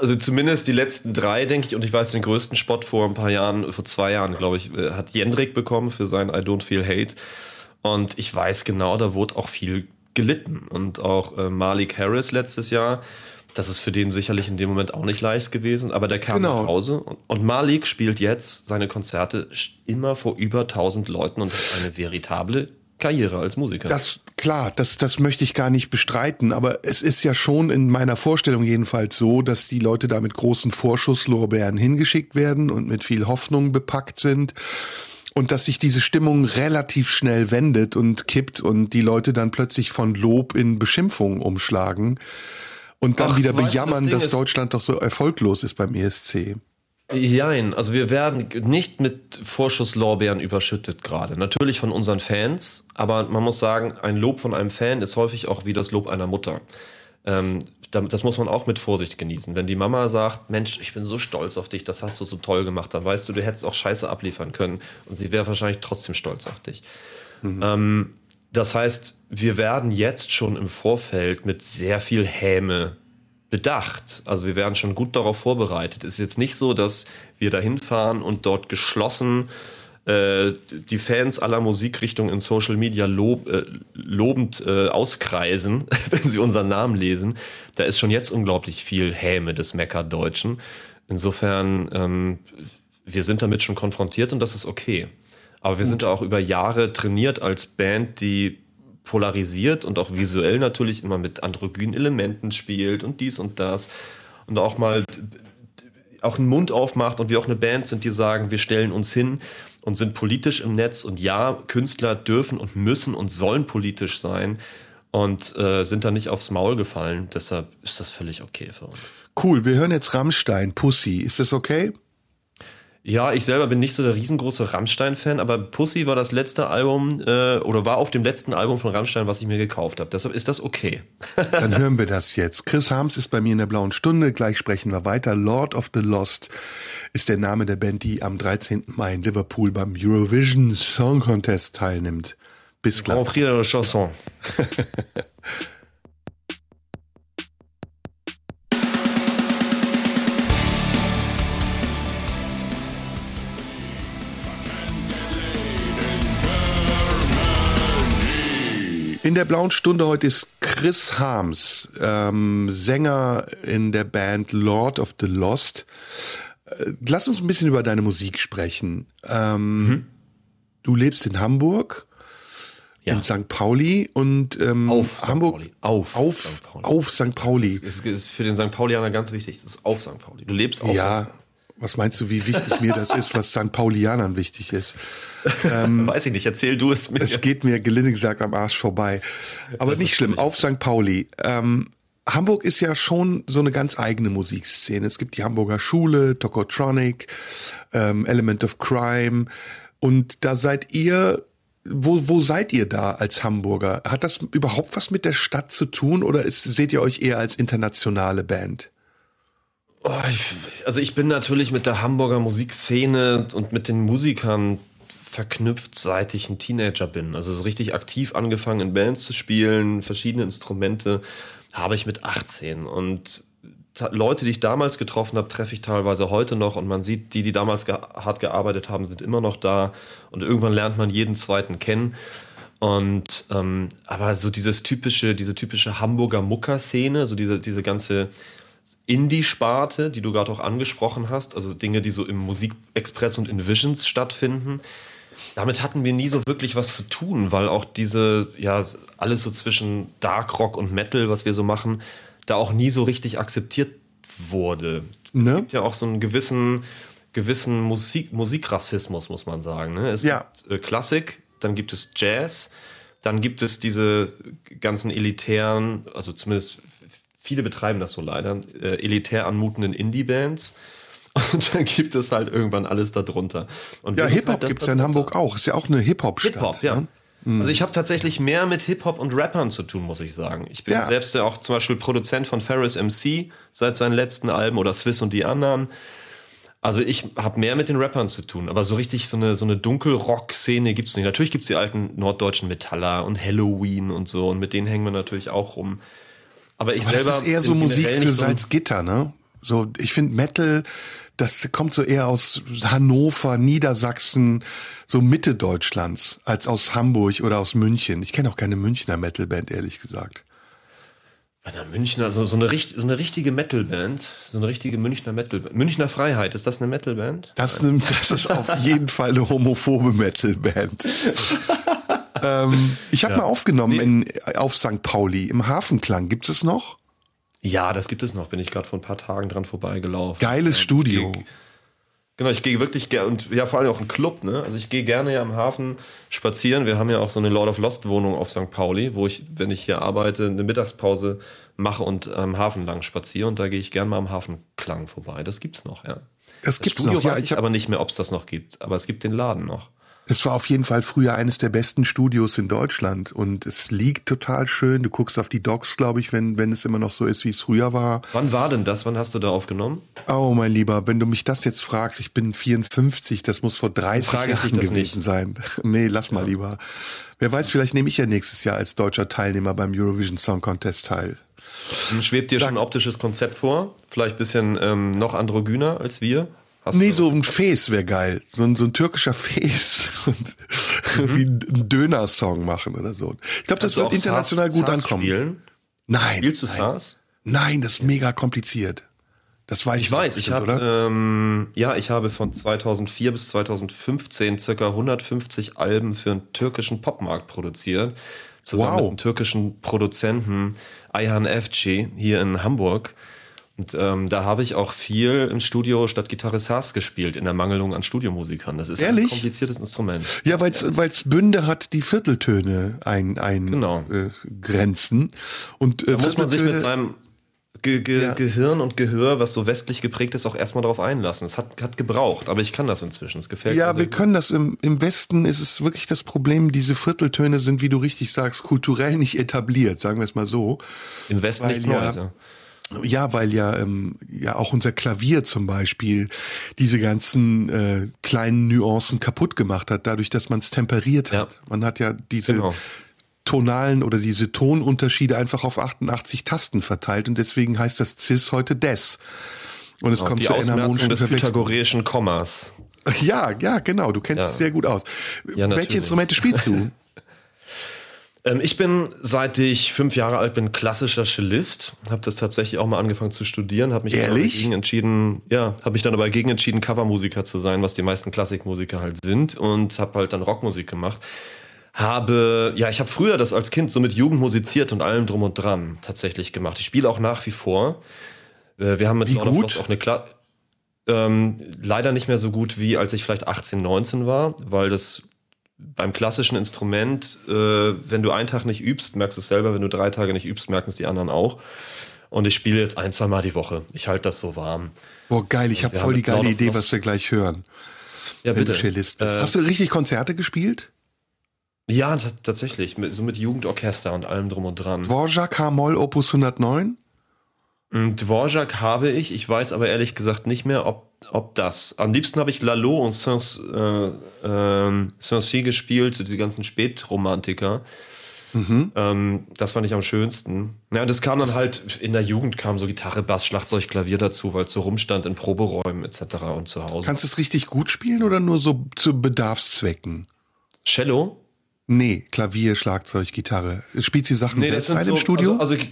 also zumindest die letzten drei, denke ich, und ich weiß den größten Spot vor ein paar Jahren, vor zwei Jahren, glaube ich, äh, hat Jendrik bekommen für sein I Don't Feel Hate. Und ich weiß genau, da wurde auch viel gelitten. Und auch äh, Malik Harris letztes Jahr, das ist für den sicherlich in dem Moment auch nicht leicht gewesen, aber der kam genau. nach Hause. Und, und Malik spielt jetzt seine Konzerte immer vor über 1000 Leuten und hat eine veritable Karriere als Musiker. Das klar, das das möchte ich gar nicht bestreiten, aber es ist ja schon in meiner Vorstellung jedenfalls so, dass die Leute da mit großen Vorschusslorbeeren hingeschickt werden und mit viel Hoffnung bepackt sind und dass sich diese Stimmung relativ schnell wendet und kippt und die Leute dann plötzlich von Lob in Beschimpfung umschlagen und dann Ach, wieder bejammern, das dass Deutschland doch so erfolglos ist beim ESC. Jein, also wir werden nicht mit Vorschusslorbeeren überschüttet gerade. Natürlich von unseren Fans, aber man muss sagen, ein Lob von einem Fan ist häufig auch wie das Lob einer Mutter. Ähm, das muss man auch mit Vorsicht genießen. Wenn die Mama sagt, Mensch, ich bin so stolz auf dich, das hast du so toll gemacht, dann weißt du, du hättest auch Scheiße abliefern können und sie wäre wahrscheinlich trotzdem stolz auf dich. Mhm. Ähm, das heißt, wir werden jetzt schon im Vorfeld mit sehr viel Häme bedacht. Also wir werden schon gut darauf vorbereitet. Es ist jetzt nicht so, dass wir da hinfahren und dort geschlossen äh, die Fans aller Musikrichtungen in Social Media lob, äh, lobend äh, auskreisen, wenn sie unseren Namen lesen. Da ist schon jetzt unglaublich viel Häme des Meckerdeutschen. Insofern, ähm, wir sind damit schon konfrontiert und das ist okay. Aber wir sind auch über Jahre trainiert als Band, die polarisiert und auch visuell natürlich immer mit androgynen Elementen spielt und dies und das und auch mal auch einen Mund aufmacht und wir auch eine Band sind, die sagen, wir stellen uns hin und sind politisch im Netz und ja, Künstler dürfen und müssen und sollen politisch sein und äh, sind da nicht aufs Maul gefallen. Deshalb ist das völlig okay für uns. Cool, wir hören jetzt Rammstein, Pussy. Ist das okay? Ja, ich selber bin nicht so der riesengroße Rammstein-Fan, aber Pussy war das letzte Album äh, oder war auf dem letzten Album von Rammstein, was ich mir gekauft habe. Deshalb ist das okay. Dann hören wir das jetzt. Chris Harms ist bei mir in der blauen Stunde. Gleich sprechen wir weiter. Lord of the Lost ist der Name der Band, die am 13. Mai in Liverpool beim Eurovision Song Contest teilnimmt. Bis gleich. Grand Prix de Chanson. In der blauen Stunde heute ist Chris Harms, ähm, Sänger in der Band Lord of the Lost. Äh, lass uns ein bisschen über deine Musik sprechen. Ähm, mhm. Du lebst in Hamburg, ja. in St. Pauli und ähm, auf Hamburg. St. Pauli. Auf, auf St. Pauli. Auf St. Pauli. Das ist, ist für den St. Paulianer ganz wichtig. Das ist auf St. Pauli. Du lebst auf ja. St. Pauli. Was meinst du, wie wichtig mir das ist, was St. Paulianern wichtig ist? Ähm, Weiß ich nicht, erzähl du es mir. Es geht mir gelinde gesagt am Arsch vorbei. Aber das nicht schlimm, auf St. Pauli. Ähm, Hamburg ist ja schon so eine ganz eigene Musikszene. Es gibt die Hamburger Schule, Tokotronic, ähm, Element of Crime. Und da seid ihr, wo, wo seid ihr da als Hamburger? Hat das überhaupt was mit der Stadt zu tun oder ist, seht ihr euch eher als internationale Band? Oh, ich, also ich bin natürlich mit der Hamburger Musikszene und mit den Musikern verknüpft, seit ich ein Teenager bin. Also so richtig aktiv angefangen in Bands zu spielen, verschiedene Instrumente. habe ich mit 18 und Leute, die ich damals getroffen habe, treffe ich teilweise heute noch und man sieht, die, die damals ge hart gearbeitet haben, sind immer noch da und irgendwann lernt man jeden zweiten kennen. Und ähm, aber so dieses typische, diese typische Hamburger Mucker-Szene, so diese, diese ganze Indie-Sparte, die du gerade auch angesprochen hast, also Dinge, die so im Musikexpress und in Visions stattfinden, damit hatten wir nie so wirklich was zu tun, weil auch diese, ja, alles so zwischen Dark Rock und Metal, was wir so machen, da auch nie so richtig akzeptiert wurde. Ne? Es gibt ja auch so einen gewissen, gewissen Musik, Musikrassismus, muss man sagen. Ne? Es ja. gibt äh, Klassik, dann gibt es Jazz, dann gibt es diese ganzen elitären, also zumindest viele betreiben das so leider, äh, elitär anmutenden Indie-Bands. Und dann gibt es halt irgendwann alles darunter. Und ja, Hip-Hop halt gibt es ja in Hamburg auch. Ist ja auch eine Hip-Hop-Stadt. Hip-Hop, ja. Ne? Mhm. Also ich habe tatsächlich mehr mit Hip-Hop und Rappern zu tun, muss ich sagen. Ich bin ja. selbst ja auch zum Beispiel Produzent von Ferris MC seit seinen letzten Alben oder Swiss und die anderen. Also ich habe mehr mit den Rappern zu tun, aber so richtig so eine, so eine Dunkelrock-Szene gibt's nicht. Natürlich gibt's die alten norddeutschen Metaller und Halloween und so und mit denen hängen wir natürlich auch rum. Aber ich aber selber. Das ist eher so Musik für Salzgitter, ne? So, ich finde Metal, das kommt so eher aus Hannover, Niedersachsen, so Mitte Deutschlands, als aus Hamburg oder aus München. Ich kenne auch keine Münchner Metalband, ehrlich gesagt. Bei einer Münchner, so, so, eine, so eine richtige Metalband, so eine richtige Münchner Metalband. Münchner Freiheit, ist das eine Metalband? Das, das ist auf jeden Fall eine homophobe Metalband. ähm, ich habe ja. mal aufgenommen in, auf St. Pauli im Hafenklang. Gibt es noch? Ja, das gibt es noch. Bin ich gerade vor ein paar Tagen dran vorbeigelaufen. Geiles Studio. Ich geh, genau, ich gehe wirklich gerne und ja vor allem auch ein Club. Ne? Also ich gehe gerne ja am Hafen spazieren. Wir haben ja auch so eine Lord of Lost Wohnung auf St. Pauli, wo ich, wenn ich hier arbeite, eine Mittagspause mache und am Hafen lang spaziere. Und da gehe ich gerne mal am Hafenklang vorbei. Das gibt's noch, ja. Das, das gibt's Studio noch. Ja, ich, ich aber nicht mehr, ob es das noch gibt. Aber es gibt den Laden noch. Es war auf jeden Fall früher eines der besten Studios in Deutschland und es liegt total schön. Du guckst auf die Docks, glaube ich, wenn, wenn es immer noch so ist, wie es früher war. Wann war denn das? Wann hast du da aufgenommen? Oh, mein Lieber, wenn du mich das jetzt fragst, ich bin 54, das muss vor 30 Frage Jahren gewesen nicht. sein. nee, lass mal ja. lieber. Wer weiß, vielleicht nehme ich ja nächstes Jahr als deutscher Teilnehmer beim Eurovision Song Contest teil. Schwebt dir Sag, schon ein optisches Konzept vor? Vielleicht bisschen ähm, noch androgyner als wir? Hast nee, so ein Fes wäre geil. So ein, so ein türkischer Fes. Und mhm. wie ein Döner-Song machen oder so. Ich glaube, das wird international Sars, gut Sars ankommen. Spielen? Nein. Spielst du SARS? Nein, das ist mega kompliziert. Das weiß ich. Ich weiß, ich habe ähm, ja, ich habe von 2004 bis 2015 circa 150 Alben für einen türkischen Popmarkt produziert, zusammen wow. mit einem türkischen Produzenten Ayhan Efci hier in Hamburg. Und ähm, da habe ich auch viel im Studio statt Gitarre Sass gespielt, in der Mangelung an Studiomusikern. Das ist Ehrlich? ein kompliziertes Instrument. Ja, weil es Bünde hat, die Vierteltöne ein, ein genau. äh, Grenzen. Und äh, da muss man sich mit seinem Ge Ge ja. Gehirn und Gehör, was so westlich geprägt ist, auch erstmal darauf einlassen. Es hat, hat gebraucht, aber ich kann das inzwischen. Es gefällt ja, mir. Ja, wir gut. können das. Im, Im Westen ist es wirklich das Problem, diese Vierteltöne sind, wie du richtig sagst, kulturell nicht etabliert, sagen wir es mal so. Im Westen nichts ja, Neues, ja. Ja, weil ja, ähm, ja auch unser Klavier zum Beispiel diese ganzen äh, kleinen Nuancen kaputt gemacht hat, dadurch, dass man es temperiert hat. Ja. Man hat ja diese genau. tonalen oder diese Tonunterschiede einfach auf 88 Tasten verteilt und deswegen heißt das Cis heute Des. Und es genau, kommt die zur enharmonischen des pythagoreischen Kommas. Ja, ja, genau. Du kennst ja. es sehr gut aus. Ja, Welche Instrumente spielst du? Ähm, ich bin, seit ich fünf Jahre alt bin, klassischer Cellist. Habe das tatsächlich auch mal angefangen zu studieren. Habe mich Ehrlich? dagegen entschieden, ja, habe mich dann aber dagegen entschieden, Covermusiker zu sein, was die meisten Klassikmusiker halt sind. Und habe halt dann Rockmusik gemacht. Habe, ja, ich habe früher das als Kind so mit Jugend musiziert und allem drum und dran tatsächlich gemacht. Ich spiele auch nach wie vor. Äh, wir haben mit wie gut? auch eine Kla ähm, leider nicht mehr so gut wie als ich vielleicht 18, 19 war, weil das beim klassischen Instrument, äh, wenn du einen Tag nicht übst, merkst du es selber, wenn du drei Tage nicht übst, merken es die anderen auch. Und ich spiele jetzt ein, zwei Mal die Woche. Ich halte das so warm. Boah, geil, ich habe voll die geile Idee, was wir gleich hören. Ja, bitte. Äh, Hast du richtig Konzerte gespielt? Ja, tatsächlich. so mit Jugendorchester und allem drum und dran. Dvorak H-Moll Opus 109? Mm, Dvorak habe ich. Ich weiß aber ehrlich gesagt nicht mehr, ob ob das. Am liebsten habe ich Lalo und Saint-Cy äh, äh, gespielt, die ganzen Spätromantiker. Mhm. Ähm, das fand ich am schönsten. Ja, und das kam dann halt, in der Jugend kam so Gitarre, Bass, Schlagzeug, Klavier dazu, weil es so rumstand in Proberäumen etc. und zu Hause. Kannst du es richtig gut spielen oder nur so zu Bedarfszwecken? Cello? Nee, Klavier, Schlagzeug, Gitarre. Spielt sie Sachen nee, selbst ein so, im Studio? Also, also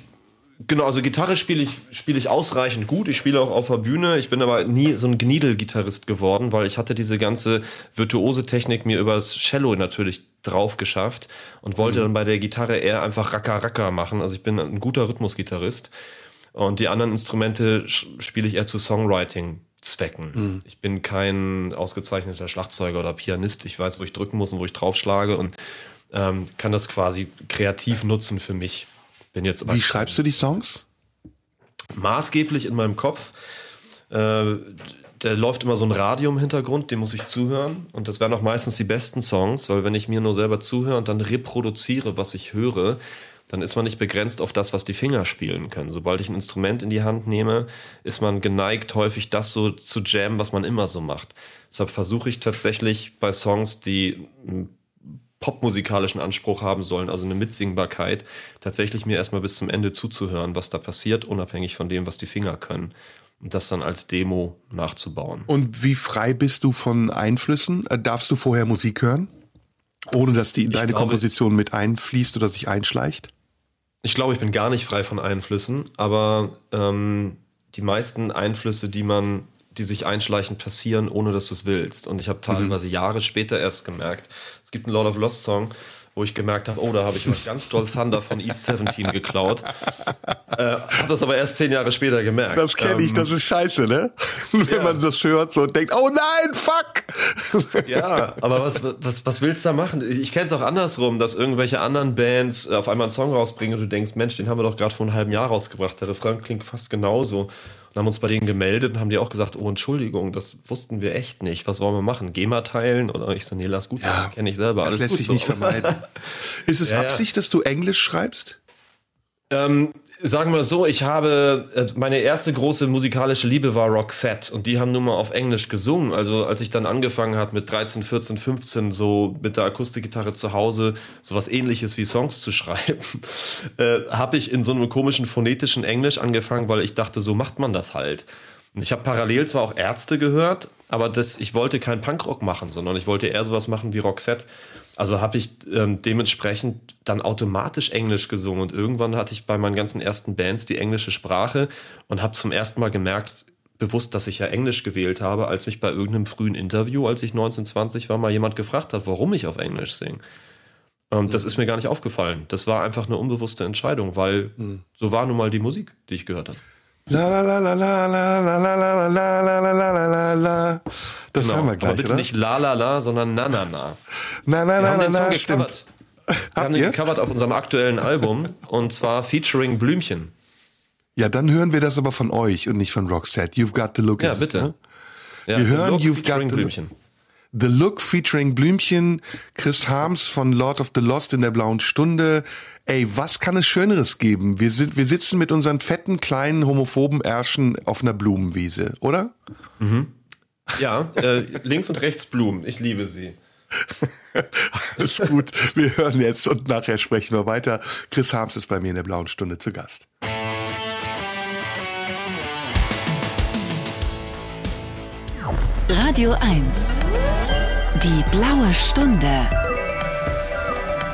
Genau, also Gitarre spiele ich, spiele ich ausreichend gut. Ich spiele auch auf der Bühne. Ich bin aber nie so ein Gniedel-Gitarrist geworden, weil ich hatte diese ganze virtuose Technik mir übers Cello natürlich drauf geschafft und wollte mhm. dann bei der Gitarre eher einfach Racker Racker machen. Also ich bin ein guter Rhythmusgitarrist. Und die anderen Instrumente spiele ich eher zu Songwriting-Zwecken. Mhm. Ich bin kein ausgezeichneter Schlagzeuger oder Pianist. Ich weiß, wo ich drücken muss und wo ich draufschlage und ähm, kann das quasi kreativ nutzen für mich. Bin jetzt Wie schreibst du die Songs? Maßgeblich in meinem Kopf. Äh, da läuft immer so ein Radio im Hintergrund, dem muss ich zuhören. Und das wären auch meistens die besten Songs, weil wenn ich mir nur selber zuhöre und dann reproduziere, was ich höre, dann ist man nicht begrenzt auf das, was die Finger spielen können. Sobald ich ein Instrument in die Hand nehme, ist man geneigt, häufig das so zu jammen, was man immer so macht. Deshalb versuche ich tatsächlich bei Songs, die popmusikalischen Anspruch haben sollen, also eine Mitsingbarkeit, tatsächlich mir erstmal bis zum Ende zuzuhören, was da passiert, unabhängig von dem, was die Finger können. Und das dann als Demo nachzubauen. Und wie frei bist du von Einflüssen? Äh, darfst du vorher Musik hören? Ohne dass die in deine glaube, Komposition mit einfließt oder sich einschleicht? Ich glaube, ich bin gar nicht frei von Einflüssen, aber ähm, die meisten Einflüsse, die man die sich einschleichen, passieren, ohne dass du es willst. Und ich habe teilweise mhm. Jahre später erst gemerkt, es gibt einen Lord of Lost Song, wo ich gemerkt habe, oh, da habe ich was ganz doll Thunder von East 17 geklaut. äh, habe das aber erst zehn Jahre später gemerkt. Das kenne ich, ähm, das ist scheiße, ne? Wenn ja. man das hört so und denkt, oh nein, fuck! ja, aber was, was, was willst du da machen? Ich, ich kenne es auch andersrum, dass irgendwelche anderen Bands auf einmal einen Song rausbringen und du denkst, Mensch, den haben wir doch gerade vor einem halben Jahr rausgebracht. Der Refrain klingt fast genauso und haben uns bei denen gemeldet und haben die auch gesagt, oh Entschuldigung, das wussten wir echt nicht. Was wollen wir machen? GEMA teilen? Oder ich so, nee, lass gut ja, sein, kenne ich selber. Das lässt sich so. nicht vermeiden. Ist es ja, Absicht, dass du Englisch schreibst? Ähm, sagen wir so, ich habe, äh, meine erste große musikalische Liebe war Roxette und die haben nun mal auf Englisch gesungen. Also als ich dann angefangen habe mit 13, 14, 15 so mit der Akustikgitarre zu Hause sowas ähnliches wie Songs zu schreiben, äh, habe ich in so einem komischen phonetischen Englisch angefangen, weil ich dachte, so macht man das halt. Und ich habe parallel zwar auch Ärzte gehört, aber das, ich wollte keinen Punkrock machen, sondern ich wollte eher sowas machen wie Roxette. Also habe ich ähm, dementsprechend dann automatisch Englisch gesungen und irgendwann hatte ich bei meinen ganzen ersten Bands die englische Sprache und habe zum ersten Mal gemerkt, bewusst, dass ich ja Englisch gewählt habe, als mich bei irgendeinem frühen Interview, als ich 1920 war, mal jemand gefragt hat, warum ich auf Englisch singe. Ähm, mhm. Das ist mir gar nicht aufgefallen. Das war einfach eine unbewusste Entscheidung, weil mhm. so war nun mal die Musik, die ich gehört habe. La la la la la la la la la la la la la la la. Das genau. haben wir gleich, Aber bitte oder? nicht la la la, sondern na na na. Na na na na na, stimmt. Wir haben den gecovert auf unserem aktuellen Album und zwar featuring Blümchen. Ja, dann hören wir das aber von euch und nicht von Roxette. You've got the look. Ja, bitte. Ne? Ja, wir hören You've got the Blümchen. The Look featuring Blümchen, Chris Harms von Lord of the Lost in der blauen Stunde, Ey, was kann es Schöneres geben? Wir, sind, wir sitzen mit unseren fetten, kleinen, homophoben Ärschen auf einer Blumenwiese, oder? Mhm. Ja, äh, links und rechts Blumen. Ich liebe sie. Alles gut. Wir hören jetzt und nachher sprechen wir weiter. Chris Harms ist bei mir in der blauen Stunde zu Gast. Radio 1. Die blaue Stunde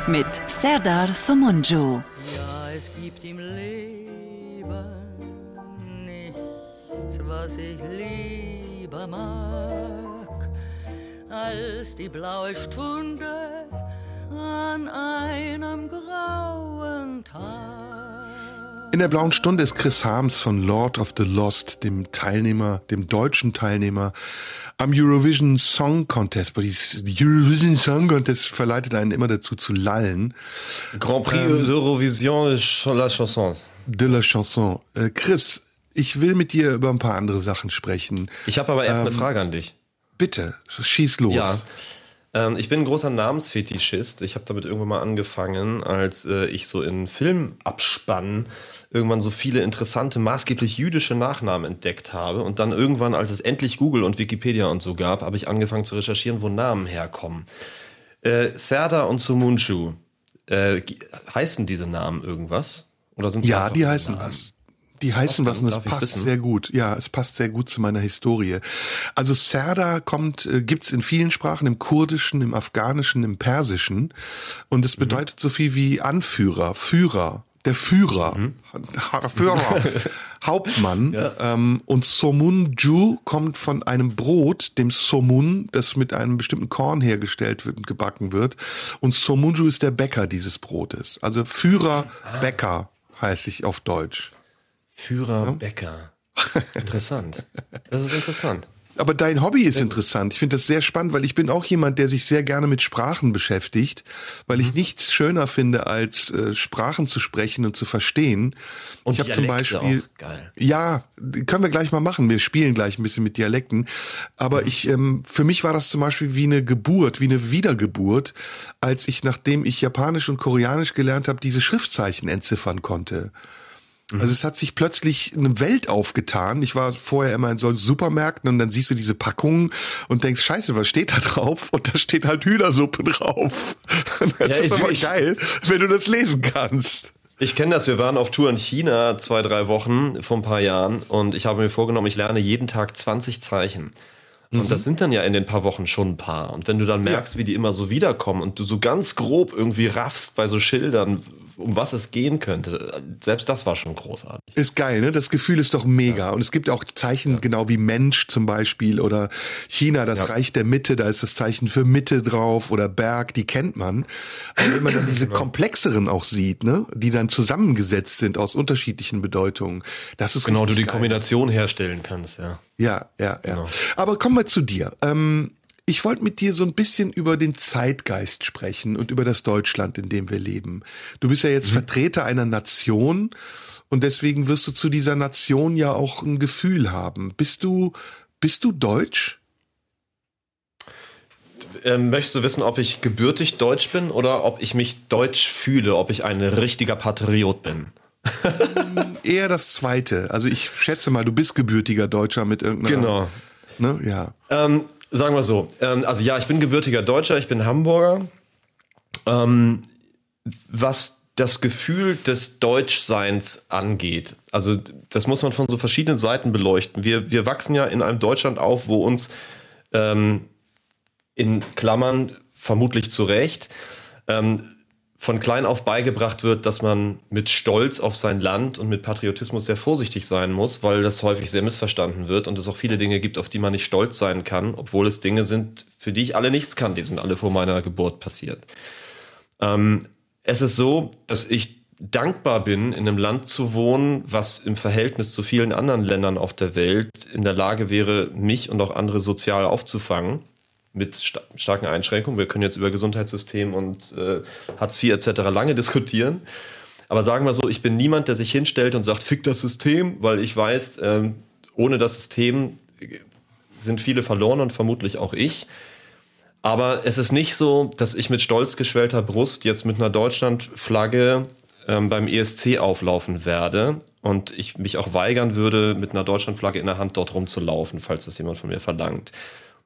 mit Serdar Somunju. Ja, es gibt im Leben nichts, was ich lieber mag, als die blaue Stunde an einem grauen Tag. In der blauen Stunde ist Chris Harms von Lord of the Lost, dem Teilnehmer, dem deutschen Teilnehmer am Eurovision Song Contest, die Eurovision Song Contest verleitet einen immer dazu zu lallen. Grand Prix ähm, d'Eurovision de la Chanson. De la Chanson. Äh, Chris, ich will mit dir über ein paar andere Sachen sprechen. Ich habe aber erst ähm, eine Frage an dich. Bitte, schieß los. Ja. Ähm, ich bin ein großer Namensfetischist. Ich habe damit irgendwann mal angefangen, als äh, ich so in Filmabspannen irgendwann so viele interessante, maßgeblich jüdische Nachnamen entdeckt habe. Und dann irgendwann, als es endlich Google und Wikipedia und so gab, habe ich angefangen zu recherchieren, wo Namen herkommen. Äh, Serdar und Sumunchu Äh, heißen diese Namen irgendwas? Oder sind Ja, die heißen Namen? was. Die heißen was, und es passt sehr gut. Ja, es passt sehr gut zu meiner Historie. Also Serda kommt, äh, gibt's in vielen Sprachen, im Kurdischen, im Afghanischen, im Persischen. Und es mhm. bedeutet mhm. so viel wie Anführer, Führer, der Führer, mhm. Führer, Hauptmann. Ja. Ähm, und Somunju kommt von einem Brot, dem Somun, das mit einem bestimmten Korn hergestellt wird und gebacken wird. Und Somunju ist der Bäcker dieses Brotes. Also Führer, ah. Bäcker heißt ich auf Deutsch. Führer, ja? Bäcker. Interessant. Das ist interessant. Aber dein Hobby ist interessant. Ich finde das sehr spannend, weil ich bin auch jemand, der sich sehr gerne mit Sprachen beschäftigt, weil ich mhm. nichts schöner finde, als äh, Sprachen zu sprechen und zu verstehen. Und ich habe zum Beispiel, auch. Geil. ja, können wir gleich mal machen. Wir spielen gleich ein bisschen mit Dialekten. Aber mhm. ich, ähm, für mich war das zum Beispiel wie eine Geburt, wie eine Wiedergeburt, als ich, nachdem ich Japanisch und Koreanisch gelernt habe, diese Schriftzeichen entziffern konnte. Mhm. Also es hat sich plötzlich eine Welt aufgetan. Ich war vorher immer in solchen Supermärkten und dann siehst du diese Packungen und denkst, scheiße, was steht da drauf? Und da steht halt Hühnersuppe drauf. Das ja, ist aber ich, geil, wenn du das lesen kannst. Ich kenne das. Wir waren auf Tour in China zwei, drei Wochen vor ein paar Jahren und ich habe mir vorgenommen, ich lerne jeden Tag 20 Zeichen. Und mhm. das sind dann ja in den paar Wochen schon ein paar. Und wenn du dann merkst, ja. wie die immer so wiederkommen und du so ganz grob irgendwie raffst bei so Schildern, um was es gehen könnte. Selbst das war schon großartig. Ist geil, ne? Das Gefühl ist doch mega. Ja. Und es gibt auch Zeichen, ja. genau wie Mensch zum Beispiel oder China, das ja. Reich der Mitte, da ist das Zeichen für Mitte drauf oder Berg, die kennt man. Aber wenn man dann diese komplexeren auch sieht, ne? Die dann zusammengesetzt sind aus unterschiedlichen Bedeutungen, das ist Genau, du die geil. Kombination herstellen kannst, ja. Ja, ja, ja. Genau. Aber kommen wir zu dir. Ähm, ich wollte mit dir so ein bisschen über den Zeitgeist sprechen und über das Deutschland, in dem wir leben. Du bist ja jetzt mhm. Vertreter einer Nation und deswegen wirst du zu dieser Nation ja auch ein Gefühl haben. Bist du, bist du deutsch? Ähm, möchtest du wissen, ob ich gebürtig deutsch bin oder ob ich mich deutsch fühle, ob ich ein richtiger Patriot bin? Eher das Zweite. Also ich schätze mal, du bist gebürtiger Deutscher mit irgendeiner. Genau. Ne? Ja. Ähm, sagen wir so. Ähm, also ja, ich bin gebürtiger Deutscher, ich bin Hamburger. Ähm, was das Gefühl des Deutschseins angeht, also das muss man von so verschiedenen Seiten beleuchten. Wir, wir wachsen ja in einem Deutschland auf, wo uns ähm, in Klammern vermutlich zu Recht ähm, von klein auf beigebracht wird, dass man mit Stolz auf sein Land und mit Patriotismus sehr vorsichtig sein muss, weil das häufig sehr missverstanden wird und es auch viele Dinge gibt, auf die man nicht stolz sein kann, obwohl es Dinge sind, für die ich alle nichts kann. Die sind alle vor meiner Geburt passiert. Ähm, es ist so, dass ich dankbar bin, in einem Land zu wohnen, was im Verhältnis zu vielen anderen Ländern auf der Welt in der Lage wäre, mich und auch andere sozial aufzufangen mit sta starken Einschränkungen. Wir können jetzt über Gesundheitssystem und äh, Hartz IV etc. lange diskutieren. Aber sagen wir so, ich bin niemand, der sich hinstellt und sagt, fick das System, weil ich weiß, ähm, ohne das System sind viele verloren und vermutlich auch ich. Aber es ist nicht so, dass ich mit stolz geschwellter Brust jetzt mit einer Deutschlandflagge ähm, beim ESC auflaufen werde und ich mich auch weigern würde, mit einer Deutschlandflagge in der Hand dort rumzulaufen, falls das jemand von mir verlangt.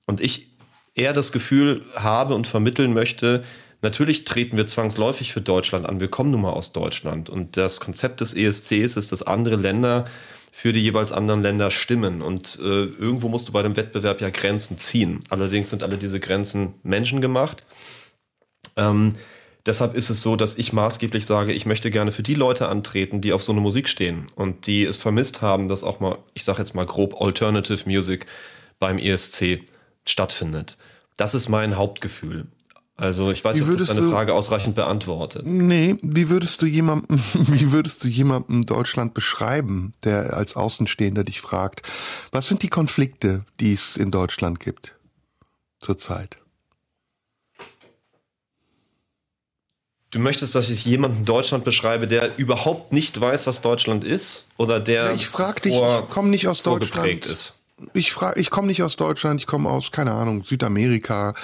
Und ich eher das Gefühl habe und vermitteln möchte, natürlich treten wir zwangsläufig für Deutschland an. Wir kommen nun mal aus Deutschland. Und das Konzept des ESCs ist, dass andere Länder für die jeweils anderen Länder stimmen. Und äh, irgendwo musst du bei dem Wettbewerb ja Grenzen ziehen. Allerdings sind alle diese Grenzen menschengemacht. Ähm, deshalb ist es so, dass ich maßgeblich sage, ich möchte gerne für die Leute antreten, die auf so eine Musik stehen und die es vermisst haben, dass auch mal, ich sage jetzt mal grob, Alternative Music beim ESC stattfindet. Das ist mein Hauptgefühl. Also ich weiß nicht, ob das deine Frage ausreichend beantwortet. Nee, wie würdest du jemandem, wie würdest du jemandem Deutschland beschreiben, der als Außenstehender dich fragt, was sind die Konflikte, die es in Deutschland gibt zurzeit? Du möchtest, dass ich jemanden Deutschland beschreibe, der überhaupt nicht weiß, was Deutschland ist? Oder der. Ja, ich frag dich, ich komme nicht aus Deutschland. Ist ich frage, ich komme nicht aus Deutschland, ich komme aus, keine Ahnung, Südamerika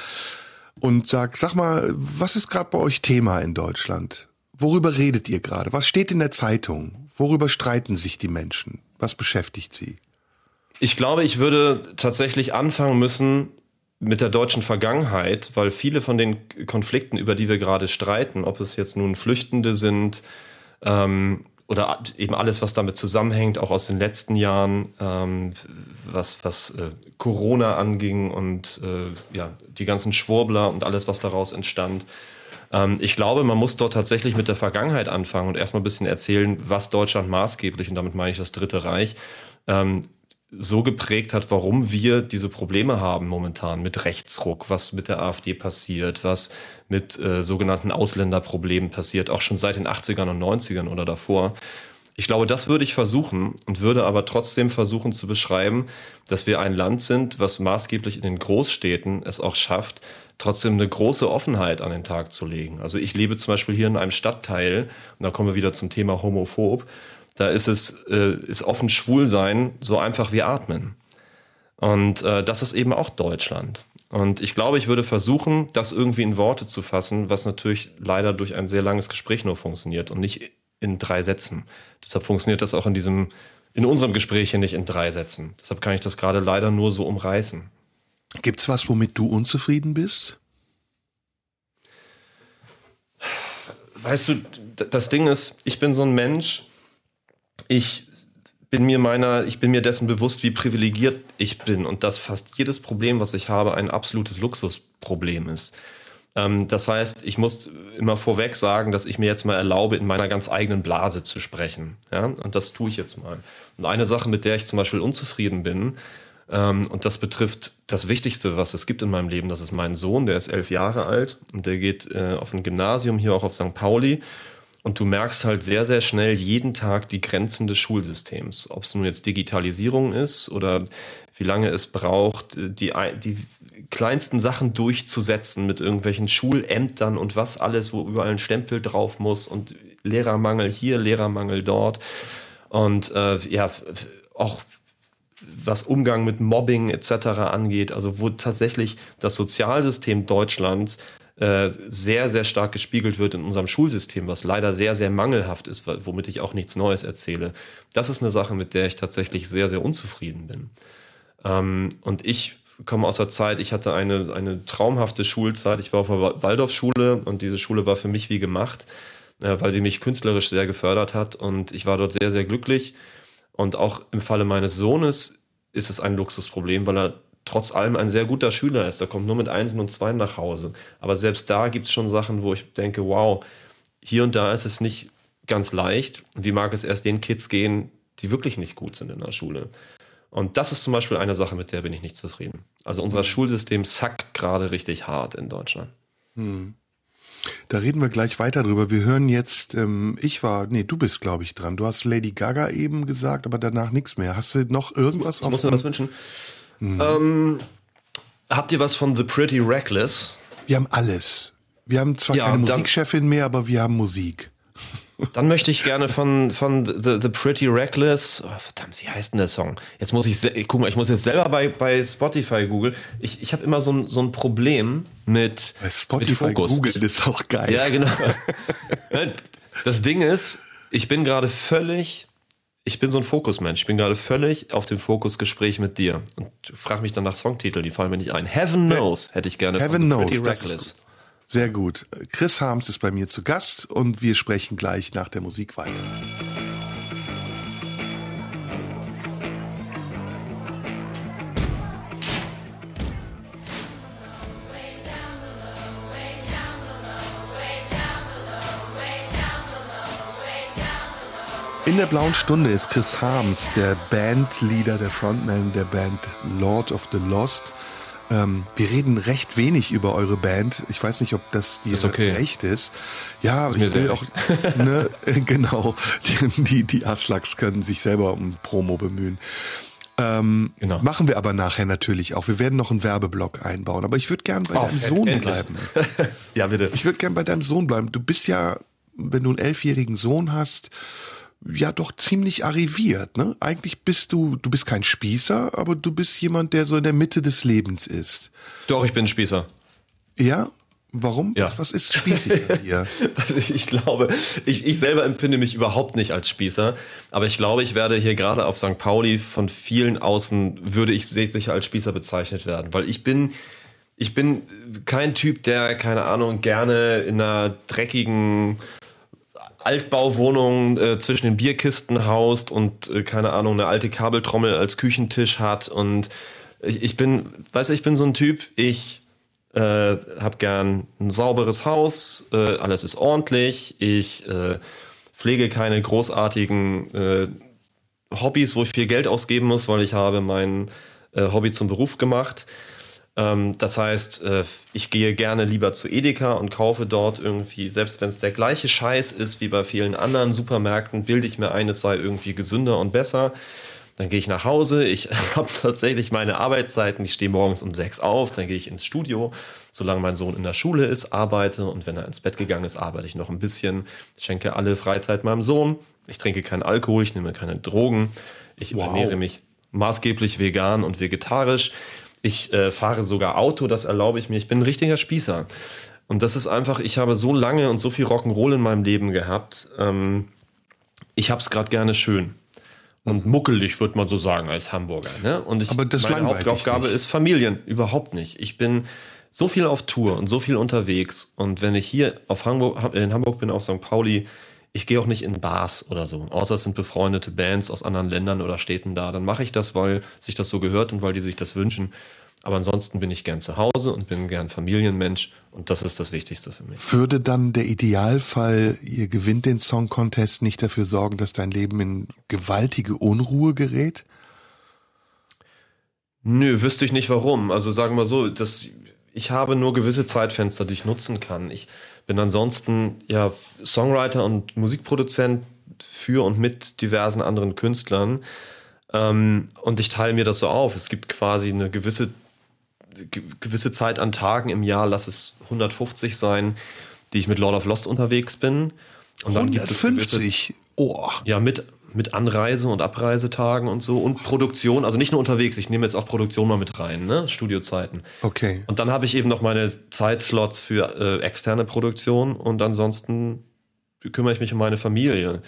und sag, sag mal, was ist gerade bei euch Thema in Deutschland? Worüber redet ihr gerade? Was steht in der Zeitung? Worüber streiten sich die Menschen? Was beschäftigt sie? Ich glaube, ich würde tatsächlich anfangen müssen mit der deutschen Vergangenheit, weil viele von den Konflikten, über die wir gerade streiten, ob es jetzt nun Flüchtende sind ähm, oder eben alles, was damit zusammenhängt, auch aus den letzten Jahren, ähm, was, was äh, Corona anging und äh, ja, die ganzen Schwurbler und alles, was daraus entstand. Ähm, ich glaube, man muss dort tatsächlich mit der Vergangenheit anfangen und erstmal ein bisschen erzählen, was Deutschland maßgeblich, und damit meine ich das Dritte Reich, ähm, so geprägt hat, warum wir diese Probleme haben momentan mit Rechtsruck, was mit der AfD passiert, was mit äh, sogenannten Ausländerproblemen passiert, auch schon seit den 80ern und 90ern oder davor. Ich glaube, das würde ich versuchen und würde aber trotzdem versuchen zu beschreiben, dass wir ein Land sind, was maßgeblich in den Großstädten es auch schafft, trotzdem eine große Offenheit an den Tag zu legen. Also ich lebe zum Beispiel hier in einem Stadtteil, und da kommen wir wieder zum Thema Homophob, da ist es, äh, ist offen schwul sein so einfach wie atmen. Und äh, das ist eben auch Deutschland. Und ich glaube, ich würde versuchen, das irgendwie in Worte zu fassen, was natürlich leider durch ein sehr langes Gespräch nur funktioniert und nicht in drei Sätzen. Deshalb funktioniert das auch in diesem, in unserem Gespräch hier nicht in drei Sätzen. Deshalb kann ich das gerade leider nur so umreißen. Gibt's was, womit du unzufrieden bist? Weißt du, das Ding ist, ich bin so ein Mensch, ich bin mir meiner, ich bin mir dessen bewusst, wie privilegiert ich bin und dass fast jedes Problem, was ich habe, ein absolutes Luxusproblem ist. Ähm, das heißt, ich muss immer vorweg sagen, dass ich mir jetzt mal erlaube, in meiner ganz eigenen Blase zu sprechen. Ja? Und das tue ich jetzt mal. Und eine Sache, mit der ich zum Beispiel unzufrieden bin, ähm, und das betrifft das Wichtigste, was es gibt in meinem Leben, das ist mein Sohn, der ist elf Jahre alt und der geht äh, auf ein Gymnasium hier auch auf St. Pauli. Und du merkst halt sehr, sehr schnell jeden Tag die Grenzen des Schulsystems. Ob es nun jetzt Digitalisierung ist oder wie lange es braucht, die, die kleinsten Sachen durchzusetzen mit irgendwelchen Schulämtern und was alles, wo überall ein Stempel drauf muss und Lehrermangel hier, Lehrermangel dort. Und äh, ja, auch was Umgang mit Mobbing etc. angeht, also wo tatsächlich das Sozialsystem Deutschlands äh, sehr, sehr stark gespiegelt wird in unserem Schulsystem, was leider sehr, sehr mangelhaft ist, womit ich auch nichts Neues erzähle. Das ist eine Sache, mit der ich tatsächlich sehr, sehr unzufrieden bin. Ähm, und ich komme aus der Zeit, ich hatte eine, eine traumhafte Schulzeit. Ich war auf der Waldorfschule und diese Schule war für mich wie gemacht, äh, weil sie mich künstlerisch sehr gefördert hat und ich war dort sehr, sehr glücklich. Und auch im Falle meines Sohnes ist es ein Luxusproblem, weil er trotz allem ein sehr guter Schüler ist. Er kommt nur mit Einsen und Zweien nach Hause. Aber selbst da gibt es schon Sachen, wo ich denke, wow, hier und da ist es nicht ganz leicht. Wie mag es erst den Kids gehen, die wirklich nicht gut sind in der Schule? Und das ist zum Beispiel eine Sache, mit der bin ich nicht zufrieden. Also unser mhm. Schulsystem sackt gerade richtig hart in Deutschland. Hm. Da reden wir gleich weiter drüber. Wir hören jetzt, ähm, ich war, nee, du bist, glaube ich, dran. Du hast Lady Gaga eben gesagt, aber danach nichts mehr. Hast du noch irgendwas ich auf? Ich muss mir was wünschen. Mhm. Ähm, habt ihr was von The Pretty Reckless? Wir haben alles. Wir haben zwar ja, keine Musikchefin mehr, aber wir haben Musik. Dann möchte ich gerne von, von The, The Pretty Reckless. Oh, verdammt, wie heißt denn der Song? Jetzt muss ich, ich guck mal, ich muss jetzt selber bei, bei Spotify googeln. Ich, ich habe immer so ein, so ein Problem mit, bei Spotify mit Fokus. Google ist auch geil. Ja, genau. Das Ding ist, ich bin gerade völlig ich bin so ein Fokusmensch. Ich bin gerade völlig auf dem Fokusgespräch mit dir und frage mich dann nach Songtiteln, die fallen mir nicht ein. Heaven Knows hätte ich gerne Heaven von Knows, Reckless. Sehr gut. Chris Harms ist bei mir zu Gast und wir sprechen gleich nach der Musik weiter. In der blauen Stunde ist Chris Harms, der Bandleader, der Frontman der Band Lord of the Lost. Ähm, wir reden recht wenig über eure Band. Ich weiß nicht, ob das dir ist okay. recht ist. Ja, ist ich will auch, ne, genau, die, die, Aslaks können sich selber um Promo bemühen. Ähm, genau. Machen wir aber nachher natürlich auch. Wir werden noch einen Werbeblock einbauen. Aber ich würde gern bei oh, deinem Sohn endlich. bleiben. ja, bitte. Ich würde gern bei deinem Sohn bleiben. Du bist ja, wenn du einen elfjährigen Sohn hast, ja doch ziemlich arriviert. Ne? Eigentlich bist du, du bist kein Spießer, aber du bist jemand, der so in der Mitte des Lebens ist. Doch, ich bin ein Spießer. Ja? Warum? Ja. Was, was ist spießig bei dir? Also ich glaube, ich, ich selber empfinde mich überhaupt nicht als Spießer, aber ich glaube, ich werde hier gerade auf St. Pauli von vielen außen, würde ich sicher als Spießer bezeichnet werden, weil ich bin ich bin kein Typ, der, keine Ahnung, gerne in einer dreckigen Altbauwohnung äh, zwischen den Bierkisten haust und, äh, keine Ahnung, eine alte Kabeltrommel als Küchentisch hat. Und ich, ich bin, du, ich bin so ein Typ, ich äh, habe gern ein sauberes Haus, äh, alles ist ordentlich, ich äh, pflege keine großartigen äh, Hobbys, wo ich viel Geld ausgeben muss, weil ich habe mein äh, Hobby zum Beruf gemacht. Ähm, das heißt, äh, ich gehe gerne lieber zu Edeka und kaufe dort irgendwie, selbst wenn es der gleiche Scheiß ist wie bei vielen anderen Supermärkten, bilde ich mir ein, es sei irgendwie gesünder und besser. Dann gehe ich nach Hause, ich habe tatsächlich meine Arbeitszeiten, ich stehe morgens um sechs auf, dann gehe ich ins Studio, solange mein Sohn in der Schule ist, arbeite und wenn er ins Bett gegangen ist, arbeite ich noch ein bisschen, schenke alle Freizeit meinem Sohn, ich trinke keinen Alkohol, ich nehme keine Drogen, ich wow. ernähre mich maßgeblich vegan und vegetarisch. Ich äh, fahre sogar Auto, das erlaube ich mir. Ich bin ein richtiger Spießer. Und das ist einfach, ich habe so lange und so viel Rock'n'Roll in meinem Leben gehabt. Ähm, ich habe es gerade gerne schön. Und muckelig, würde man so sagen, als Hamburger. Ne? Und ich, Aber das meine Hauptaufgabe ist Familien. Überhaupt nicht. Ich bin so viel auf Tour und so viel unterwegs. Und wenn ich hier auf Hamburg, in Hamburg bin, auf St. Pauli, ich gehe auch nicht in Bars oder so, außer es sind befreundete Bands aus anderen Ländern oder Städten da. Dann mache ich das, weil sich das so gehört und weil die sich das wünschen. Aber ansonsten bin ich gern zu Hause und bin gern Familienmensch und das ist das Wichtigste für mich. Würde dann der Idealfall, ihr gewinnt den Song Contest, nicht dafür sorgen, dass dein Leben in gewaltige Unruhe gerät? Nö, wüsste ich nicht warum. Also sagen wir so, dass ich habe nur gewisse Zeitfenster, die ich nutzen kann. Ich bin ansonsten ja Songwriter und Musikproduzent für und mit diversen anderen Künstlern. Ähm, und ich teile mir das so auf. Es gibt quasi eine gewisse, gewisse Zeit an Tagen im Jahr, lass es 150 sein, die ich mit Lord of Lost unterwegs bin. Und dann 150? Gibt es gewisse, oh. Ja, mit, mit Anreise- und Abreisetagen und so und Produktion, also nicht nur unterwegs, ich nehme jetzt auch Produktion mal mit rein, ne? Studiozeiten. Okay. Und dann habe ich eben noch meine Zeitslots für äh, externe Produktion und ansonsten kümmere ich mich um meine Familie.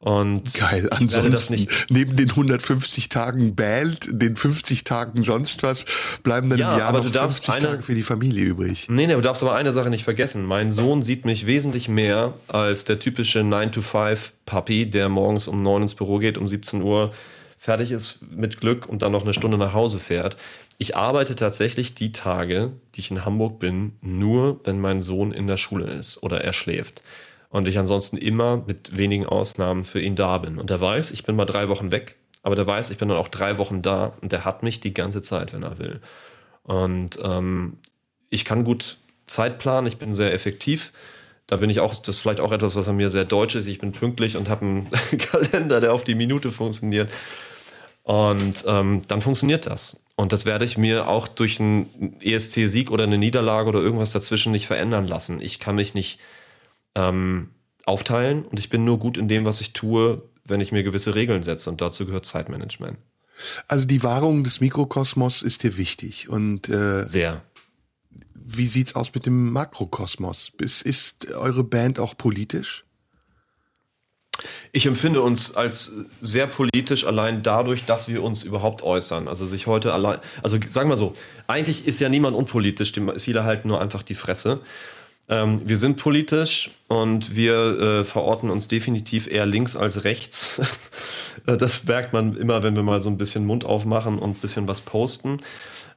Und Geil, ansonsten neben den 150 Tagen Band, den 50 Tagen sonst was, bleiben dann ja, im Jahr noch 50 eine, Tage für die Familie übrig. Nee, nee, du darfst aber eine Sache nicht vergessen. Mein Sohn sieht mich wesentlich mehr als der typische 9-to-5-Puppy, der morgens um 9 ins Büro geht, um 17 Uhr fertig ist mit Glück und dann noch eine Stunde nach Hause fährt. Ich arbeite tatsächlich die Tage, die ich in Hamburg bin, nur wenn mein Sohn in der Schule ist oder er schläft und ich ansonsten immer mit wenigen Ausnahmen für ihn da bin. Und er weiß, ich bin mal drei Wochen weg, aber der weiß, ich bin dann auch drei Wochen da und der hat mich die ganze Zeit, wenn er will. Und ähm, ich kann gut Zeit planen, ich bin sehr effektiv. Da bin ich auch, das ist vielleicht auch etwas, was an mir sehr deutsch ist. Ich bin pünktlich und habe einen Kalender, der auf die Minute funktioniert. Und ähm, dann funktioniert das. Und das werde ich mir auch durch einen ESC-Sieg oder eine Niederlage oder irgendwas dazwischen nicht verändern lassen. Ich kann mich nicht ähm, aufteilen und ich bin nur gut in dem, was ich tue, wenn ich mir gewisse Regeln setze und dazu gehört Zeitmanagement. Also die Wahrung des Mikrokosmos ist dir wichtig und äh, sehr. Wie sieht's aus mit dem Makrokosmos? Ist, ist eure Band auch politisch? Ich empfinde uns als sehr politisch allein dadurch, dass wir uns überhaupt äußern. Also sich heute allein, also sagen wir so, eigentlich ist ja niemand unpolitisch, viele halten nur einfach die Fresse. Ähm, wir sind politisch und wir äh, verorten uns definitiv eher links als rechts. das merkt man immer, wenn wir mal so ein bisschen Mund aufmachen und ein bisschen was posten.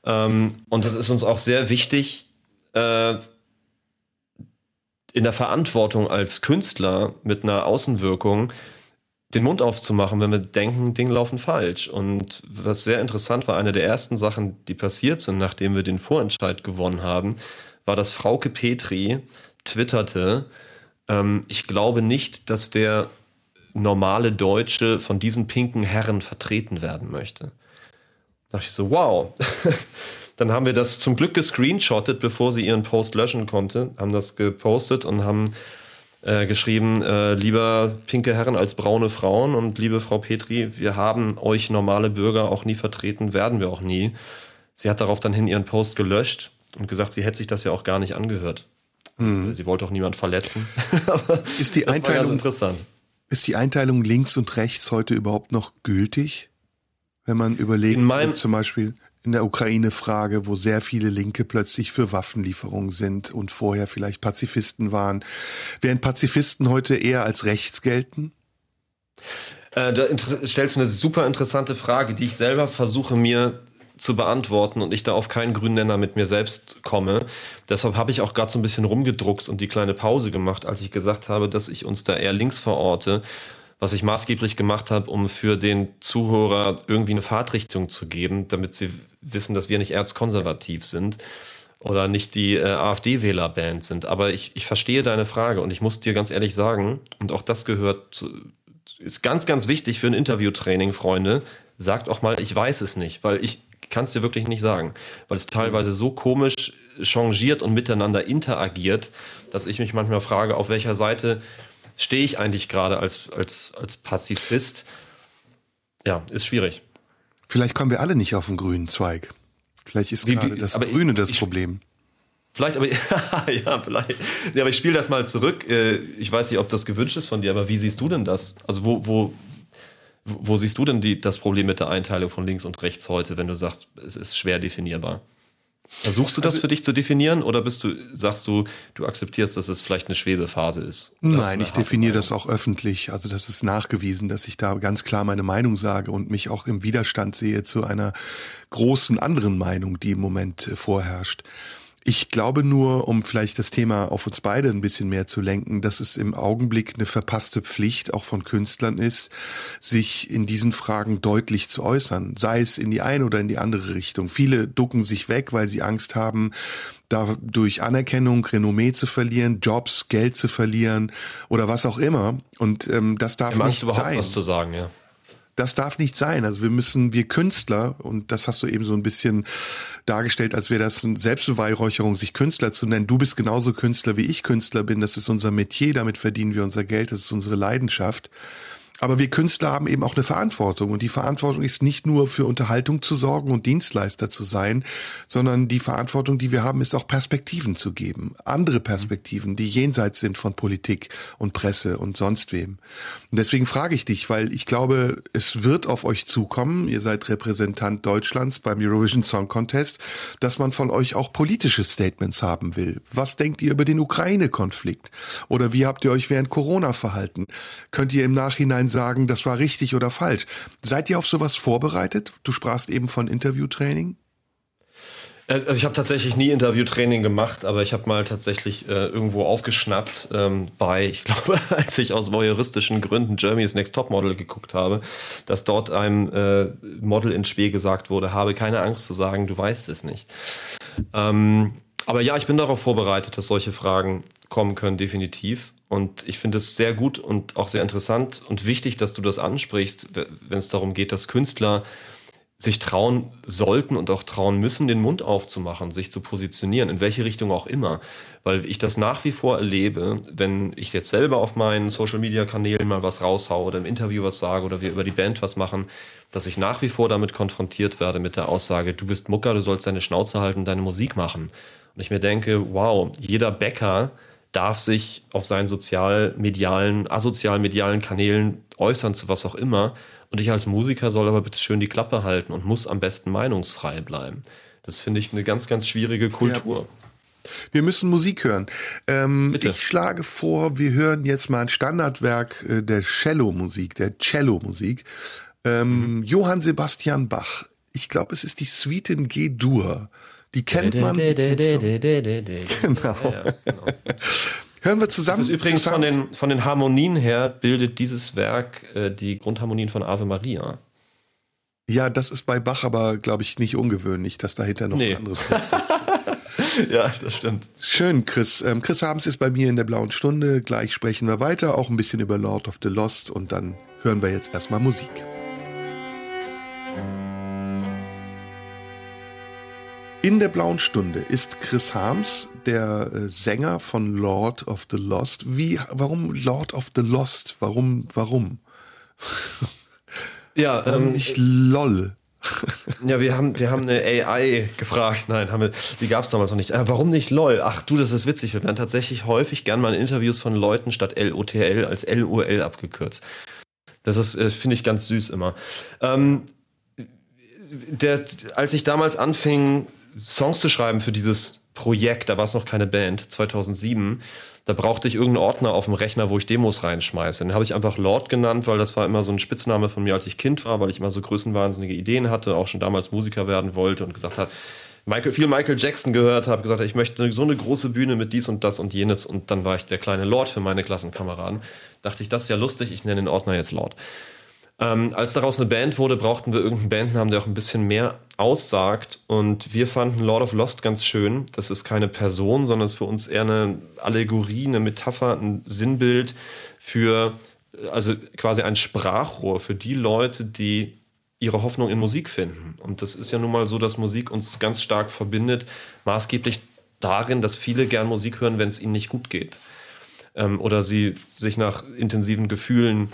Ähm, und es ist uns auch sehr wichtig, äh, in der Verantwortung als Künstler mit einer Außenwirkung den Mund aufzumachen, wenn wir denken, Dinge laufen falsch. Und was sehr interessant war, eine der ersten Sachen, die passiert sind, nachdem wir den Vorentscheid gewonnen haben, war, dass Frauke Petri twitterte, ähm, ich glaube nicht, dass der normale Deutsche von diesen pinken Herren vertreten werden möchte. Da dachte ich so, wow. Dann haben wir das zum Glück gescreenshottet, bevor sie ihren Post löschen konnte, haben das gepostet und haben äh, geschrieben, äh, lieber pinke Herren als braune Frauen und liebe Frau Petri, wir haben euch normale Bürger auch nie vertreten, werden wir auch nie. Sie hat darauf dann hin ihren Post gelöscht und gesagt, sie hätte sich das ja auch gar nicht angehört. Mhm. Sie wollte auch niemand verletzen. ist die Einteilung interessant? Ist die Einteilung links und rechts heute überhaupt noch gültig? Wenn man überlegt, meinem, zum Beispiel in der Ukraine-Frage, wo sehr viele Linke plötzlich für Waffenlieferungen sind und vorher vielleicht Pazifisten waren. Während Pazifisten heute eher als rechts gelten? Äh, da stellst du eine super interessante Frage, die ich selber versuche mir zu beantworten und ich da auf keinen grünen Nenner mit mir selbst komme. Deshalb habe ich auch gerade so ein bisschen rumgedruckst und die kleine Pause gemacht, als ich gesagt habe, dass ich uns da eher links verorte was ich maßgeblich gemacht habe, um für den Zuhörer irgendwie eine Fahrtrichtung zu geben, damit sie wissen, dass wir nicht erzkonservativ sind oder nicht die äh, AfD-Wählerband sind. Aber ich, ich verstehe deine Frage und ich muss dir ganz ehrlich sagen, und auch das gehört zu, ist ganz, ganz wichtig für ein Interviewtraining, Freunde. Sagt auch mal, ich weiß es nicht, weil ich kann es dir wirklich nicht sagen, weil es teilweise so komisch changiert und miteinander interagiert, dass ich mich manchmal frage, auf welcher Seite stehe ich eigentlich gerade als, als, als Pazifist? Ja, ist schwierig. Vielleicht kommen wir alle nicht auf den grünen Zweig. Vielleicht ist wie, gerade das Grüne das ich, Problem. Vielleicht, aber ja, vielleicht. Ja, aber ich spiele das mal zurück. Äh, ich weiß nicht, ob das gewünscht ist von dir, aber wie siehst du denn das? Also wo, wo, wo siehst du denn die, das Problem mit der Einteilung von links und rechts heute, wenn du sagst, es ist schwer definierbar? Versuchst du das also, für dich zu definieren oder bist du, sagst du, du akzeptierst, dass es vielleicht eine Schwebephase ist? Nein, ich definiere das auch öffentlich. Also das ist nachgewiesen, dass ich da ganz klar meine Meinung sage und mich auch im Widerstand sehe zu einer großen anderen Meinung, die im Moment äh, vorherrscht. Ich glaube nur, um vielleicht das Thema auf uns beide ein bisschen mehr zu lenken, dass es im Augenblick eine verpasste Pflicht auch von Künstlern ist, sich in diesen Fragen deutlich zu äußern, sei es in die eine oder in die andere Richtung. Viele ducken sich weg, weil sie Angst haben, dadurch Anerkennung, Renommee zu verlieren, Jobs, Geld zu verlieren oder was auch immer. Und ähm, das darf nicht überhaupt sein. was zu sagen, ja das darf nicht sein. Also wir müssen, wir Künstler, und das hast du eben so ein bisschen dargestellt, als wäre das eine Selbstbeweihräucherung, sich Künstler zu nennen. Du bist genauso Künstler, wie ich Künstler bin. Das ist unser Metier, damit verdienen wir unser Geld, das ist unsere Leidenschaft. Aber wir Künstler haben eben auch eine Verantwortung. Und die Verantwortung ist nicht nur für Unterhaltung zu sorgen und Dienstleister zu sein, sondern die Verantwortung, die wir haben, ist auch Perspektiven zu geben. Andere Perspektiven, die jenseits sind von Politik und Presse und sonst wem. Und deswegen frage ich dich, weil ich glaube, es wird auf euch zukommen, ihr seid Repräsentant Deutschlands beim Eurovision Song Contest, dass man von euch auch politische Statements haben will. Was denkt ihr über den Ukraine-Konflikt? Oder wie habt ihr euch während Corona verhalten? Könnt ihr im Nachhinein sagen, das war richtig oder falsch. Seid ihr auf sowas vorbereitet? Du sprachst eben von Interviewtraining. Also ich habe tatsächlich nie Interviewtraining gemacht, aber ich habe mal tatsächlich äh, irgendwo aufgeschnappt ähm, bei, ich glaube, als ich aus voyeuristischen Gründen Germany's Next Top Model geguckt habe, dass dort einem äh, Model in Spee gesagt wurde, habe keine Angst zu sagen, du weißt es nicht. Ähm, aber ja, ich bin darauf vorbereitet, dass solche Fragen kommen können, definitiv. Und ich finde es sehr gut und auch sehr interessant und wichtig, dass du das ansprichst, wenn es darum geht, dass Künstler sich trauen sollten und auch trauen müssen, den Mund aufzumachen, sich zu positionieren, in welche Richtung auch immer. Weil ich das nach wie vor erlebe, wenn ich jetzt selber auf meinen Social-Media-Kanälen mal was raushaue oder im Interview was sage oder wir über die Band was machen, dass ich nach wie vor damit konfrontiert werde mit der Aussage, du bist Mucker, du sollst deine Schnauze halten, deine Musik machen. Und ich mir denke, wow, jeder Bäcker, darf sich auf seinen sozial-medialen, asozial-medialen Kanälen äußern zu was auch immer. Und ich als Musiker soll aber bitte schön die Klappe halten und muss am besten meinungsfrei bleiben. Das finde ich eine ganz, ganz schwierige Kultur. Ja. Wir müssen Musik hören. Ähm, ich schlage vor, wir hören jetzt mal ein Standardwerk äh, der Cello-Musik, der Cello-Musik. Ähm, mhm. Johann Sebastian Bach. Ich glaube, es ist die Suite in G-Dur. Die kennt man. Genau. Hören wir zusammen. Das ist übrigens von den, von den Harmonien her bildet dieses Werk äh, die Grundharmonien von Ave Maria. Ja, das ist bei Bach aber, glaube ich, nicht ungewöhnlich, dass dahinter noch nee. ein anderes ja, das stimmt. Schön, Chris. Ähm, Chris Habens ist bei mir in der blauen Stunde. Gleich sprechen wir weiter, auch ein bisschen über Lord of the Lost und dann hören wir jetzt erstmal Musik. In der blauen Stunde ist Chris Harms, der äh, Sänger von Lord of the Lost. Wie, warum Lord of the Lost? Warum, warum? Ja, warum ähm, nicht LOL. ja, wir haben, wir haben eine AI gefragt. Nein, haben wir, die gab es damals noch nicht. Äh, warum nicht LOL? Ach du, das ist witzig. Wir werden tatsächlich häufig gern mal in Interviews von Leuten statt LOTL als LUL abgekürzt. Das ist, äh, finde ich ganz süß immer. Ähm, der, als ich damals anfing, Songs zu schreiben für dieses Projekt, da war es noch keine Band, 2007, da brauchte ich irgendeinen Ordner auf dem Rechner, wo ich Demos reinschmeiße. Den habe ich einfach Lord genannt, weil das war immer so ein Spitzname von mir, als ich Kind war, weil ich immer so größenwahnsinnige Ideen hatte, auch schon damals Musiker werden wollte und gesagt habe, Michael, viel Michael Jackson gehört habe, gesagt, ich möchte so eine große Bühne mit dies und das und jenes und dann war ich der kleine Lord für meine Klassenkameraden. Dachte ich, das ist ja lustig, ich nenne den Ordner jetzt Lord. Ähm, als daraus eine Band wurde, brauchten wir irgendeinen Bandnamen, der auch ein bisschen mehr aussagt. Und wir fanden Lord of Lost ganz schön. Das ist keine Person, sondern es ist für uns eher eine Allegorie, eine Metapher, ein Sinnbild für, also quasi ein Sprachrohr für die Leute, die ihre Hoffnung in Musik finden. Und das ist ja nun mal so, dass Musik uns ganz stark verbindet, maßgeblich darin, dass viele gern Musik hören, wenn es ihnen nicht gut geht. Ähm, oder sie sich nach intensiven Gefühlen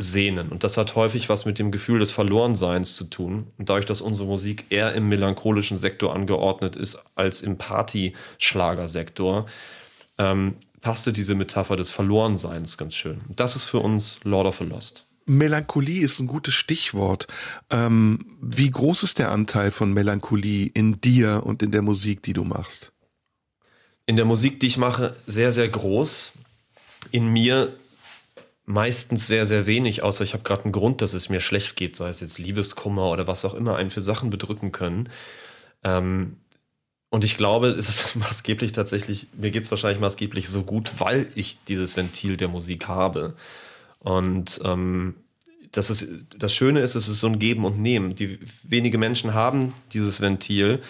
sehnen. Und das hat häufig was mit dem Gefühl des Verlorenseins zu tun. Und dadurch, dass unsere Musik eher im melancholischen Sektor angeordnet ist als im Party-Schlagersektor, ähm, passte diese Metapher des Verlorenseins ganz schön. Und das ist für uns Lord of the Lost. Melancholie ist ein gutes Stichwort. Ähm, wie groß ist der Anteil von Melancholie in dir und in der Musik, die du machst? In der Musik, die ich mache, sehr, sehr groß. In mir meistens sehr, sehr wenig, außer ich habe gerade einen Grund, dass es mir schlecht geht, sei es jetzt Liebeskummer oder was auch immer einen für Sachen bedrücken können. Ähm, und ich glaube, es ist maßgeblich tatsächlich, mir geht es wahrscheinlich maßgeblich so gut, weil ich dieses Ventil der Musik habe. Und ähm, das, ist, das Schöne ist, es ist so ein Geben und Nehmen. Die wenige Menschen haben dieses Ventil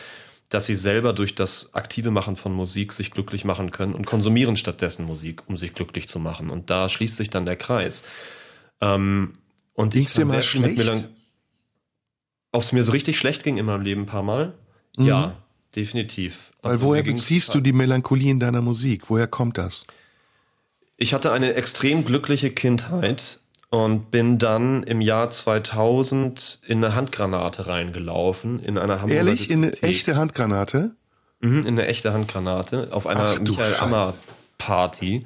dass sie selber durch das aktive Machen von Musik sich glücklich machen können und konsumieren stattdessen Musik, um sich glücklich zu machen. Und da schließt sich dann der Kreis. Ähm, und Ging's dir mal schlecht? Ob es mir so richtig schlecht ging in meinem Leben ein paar Mal? Mhm. Ja, definitiv. Weil also, woher beziehst du die Melancholie in deiner Musik? Woher kommt das? Ich hatte eine extrem glückliche Kindheit und bin dann im Jahr 2000 in eine Handgranate reingelaufen in einer Hamburger Ehrlich, in eine echte Handgranate? Mhm, in eine echte Handgranate auf einer Ach, Michael Ammer Party.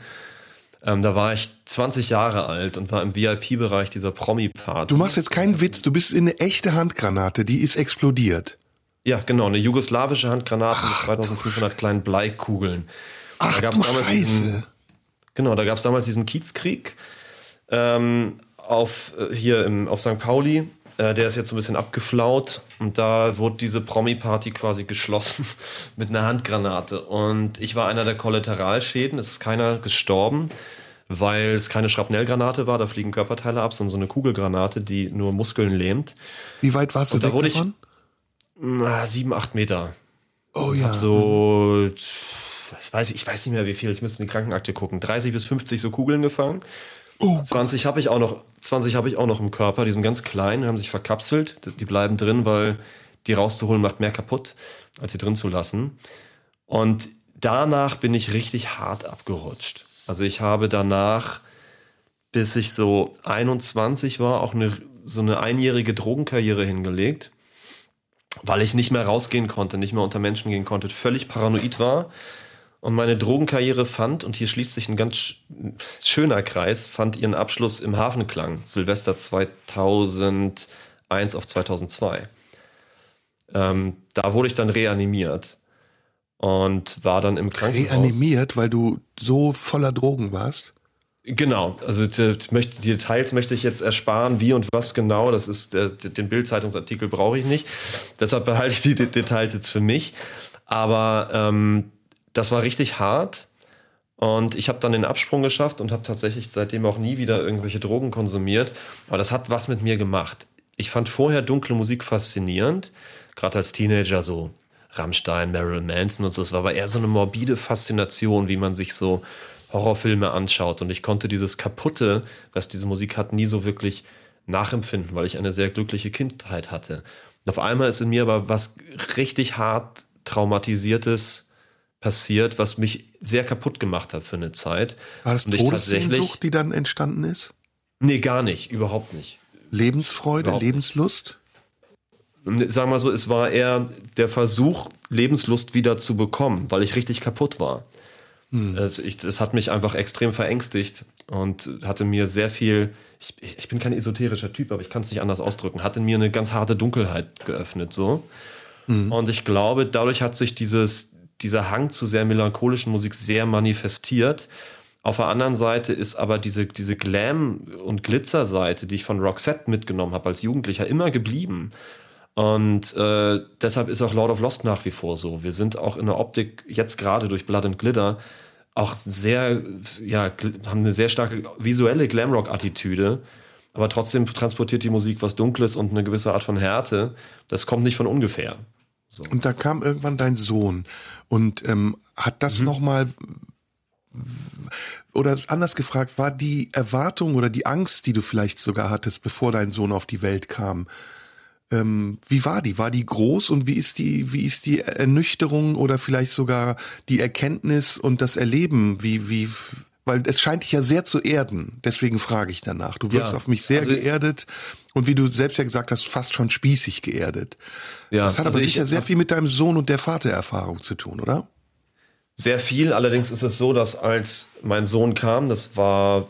Ähm, da war ich 20 Jahre alt und war im VIP-Bereich dieser Promi-Party. Du machst jetzt keinen Witz, du bist in eine echte Handgranate, die ist explodiert. Ja, genau, eine jugoslawische Handgranate Ach, mit 2500 kleinen Bleikugeln. Ach, da gab's du damals Scheiße. Diesen, genau, da gab es damals diesen Kiezkrieg ähm, auf, äh, hier im, auf St. Pauli. Äh, der ist jetzt so ein bisschen abgeflaut und da wurde diese Promi-Party quasi geschlossen mit einer Handgranate. Und ich war einer der Kollateralschäden. Es ist keiner gestorben, weil es keine Schrapnellgranate war. Da fliegen Körperteile ab, sondern so eine Kugelgranate, die nur Muskeln lähmt. Wie weit warst du da wurde davon? Ich, na, sieben, acht Meter. Oh ja. Hab so, ich weiß, ich weiß nicht mehr wie viel, ich müsste in die Krankenakte gucken. 30 bis 50 so Kugeln gefangen. Oh 20 habe ich auch noch, 20 habe ich auch noch im Körper. Die sind ganz klein, haben sich verkapselt. Die bleiben drin, weil die rauszuholen macht mehr kaputt, als sie drin zu lassen. Und danach bin ich richtig hart abgerutscht. Also ich habe danach, bis ich so 21 war, auch eine, so eine einjährige Drogenkarriere hingelegt, weil ich nicht mehr rausgehen konnte, nicht mehr unter Menschen gehen konnte, völlig paranoid war und meine Drogenkarriere fand, und hier schließt sich ein ganz schöner Kreis, fand ihren Abschluss im Hafenklang, Silvester 2001 auf 2002. Ähm, da wurde ich dann reanimiert und war dann im Krankenhaus. Reanimiert, weil du so voller Drogen warst? Genau, also die, die Details möchte ich jetzt ersparen, wie und was genau, das ist der, den Bildzeitungsartikel brauche ich nicht. Deshalb behalte ich die Details jetzt für mich. Aber ähm, das war richtig hart. Und ich habe dann den Absprung geschafft und habe tatsächlich seitdem auch nie wieder irgendwelche Drogen konsumiert. Aber das hat was mit mir gemacht. Ich fand vorher dunkle Musik faszinierend, gerade als Teenager so Rammstein, Marilyn Manson und so. Es war aber eher so eine morbide Faszination, wie man sich so Horrorfilme anschaut. Und ich konnte dieses Kaputte, was diese Musik hat, nie so wirklich nachempfinden, weil ich eine sehr glückliche Kindheit hatte. Und auf einmal ist in mir aber was richtig hart traumatisiertes passiert, was mich sehr kaputt gemacht hat für eine Zeit. War das und Todessehnsucht, die dann entstanden ist? Nee, gar nicht, überhaupt nicht. Lebensfreude, überhaupt Lebenslust? Sagen wir mal so, es war eher der Versuch, Lebenslust wieder zu bekommen, weil ich richtig kaputt war. Hm. Es, ich, es hat mich einfach extrem verängstigt und hatte mir sehr viel, ich, ich bin kein esoterischer Typ, aber ich kann es nicht anders ausdrücken, hatte mir eine ganz harte Dunkelheit geöffnet, so. Mhm. Und ich glaube, dadurch hat sich dieses, dieser Hang zu sehr melancholischen Musik sehr manifestiert. Auf der anderen Seite ist aber diese, diese Glam- und Glitzer-Seite, die ich von Roxette mitgenommen habe als Jugendlicher, immer geblieben. Und äh, deshalb ist auch Lord of Lost nach wie vor so. Wir sind auch in der Optik jetzt gerade durch Blood and Glitter auch sehr, ja, haben eine sehr starke visuelle Glamrock-Attitüde. Aber trotzdem transportiert die Musik was Dunkles und eine gewisse Art von Härte. Das kommt nicht von ungefähr. So. Und da kam irgendwann dein Sohn und ähm, hat das mhm. nochmal oder anders gefragt, war die Erwartung oder die Angst, die du vielleicht sogar hattest, bevor dein Sohn auf die Welt kam, ähm, wie war die? War die groß und wie ist die, wie ist die Ernüchterung oder vielleicht sogar die Erkenntnis und das Erleben? Wie, wie, weil es scheint dich ja sehr zu erden. Deswegen frage ich danach. Du wirkst ja, auf mich sehr also, geerdet und wie du selbst ja gesagt hast, fast schon spießig geerdet. Ja, das hat also aber sicher sehr viel mit deinem Sohn und der Vatererfahrung zu tun, oder? Sehr viel. Allerdings ist es so, dass als mein Sohn kam, das war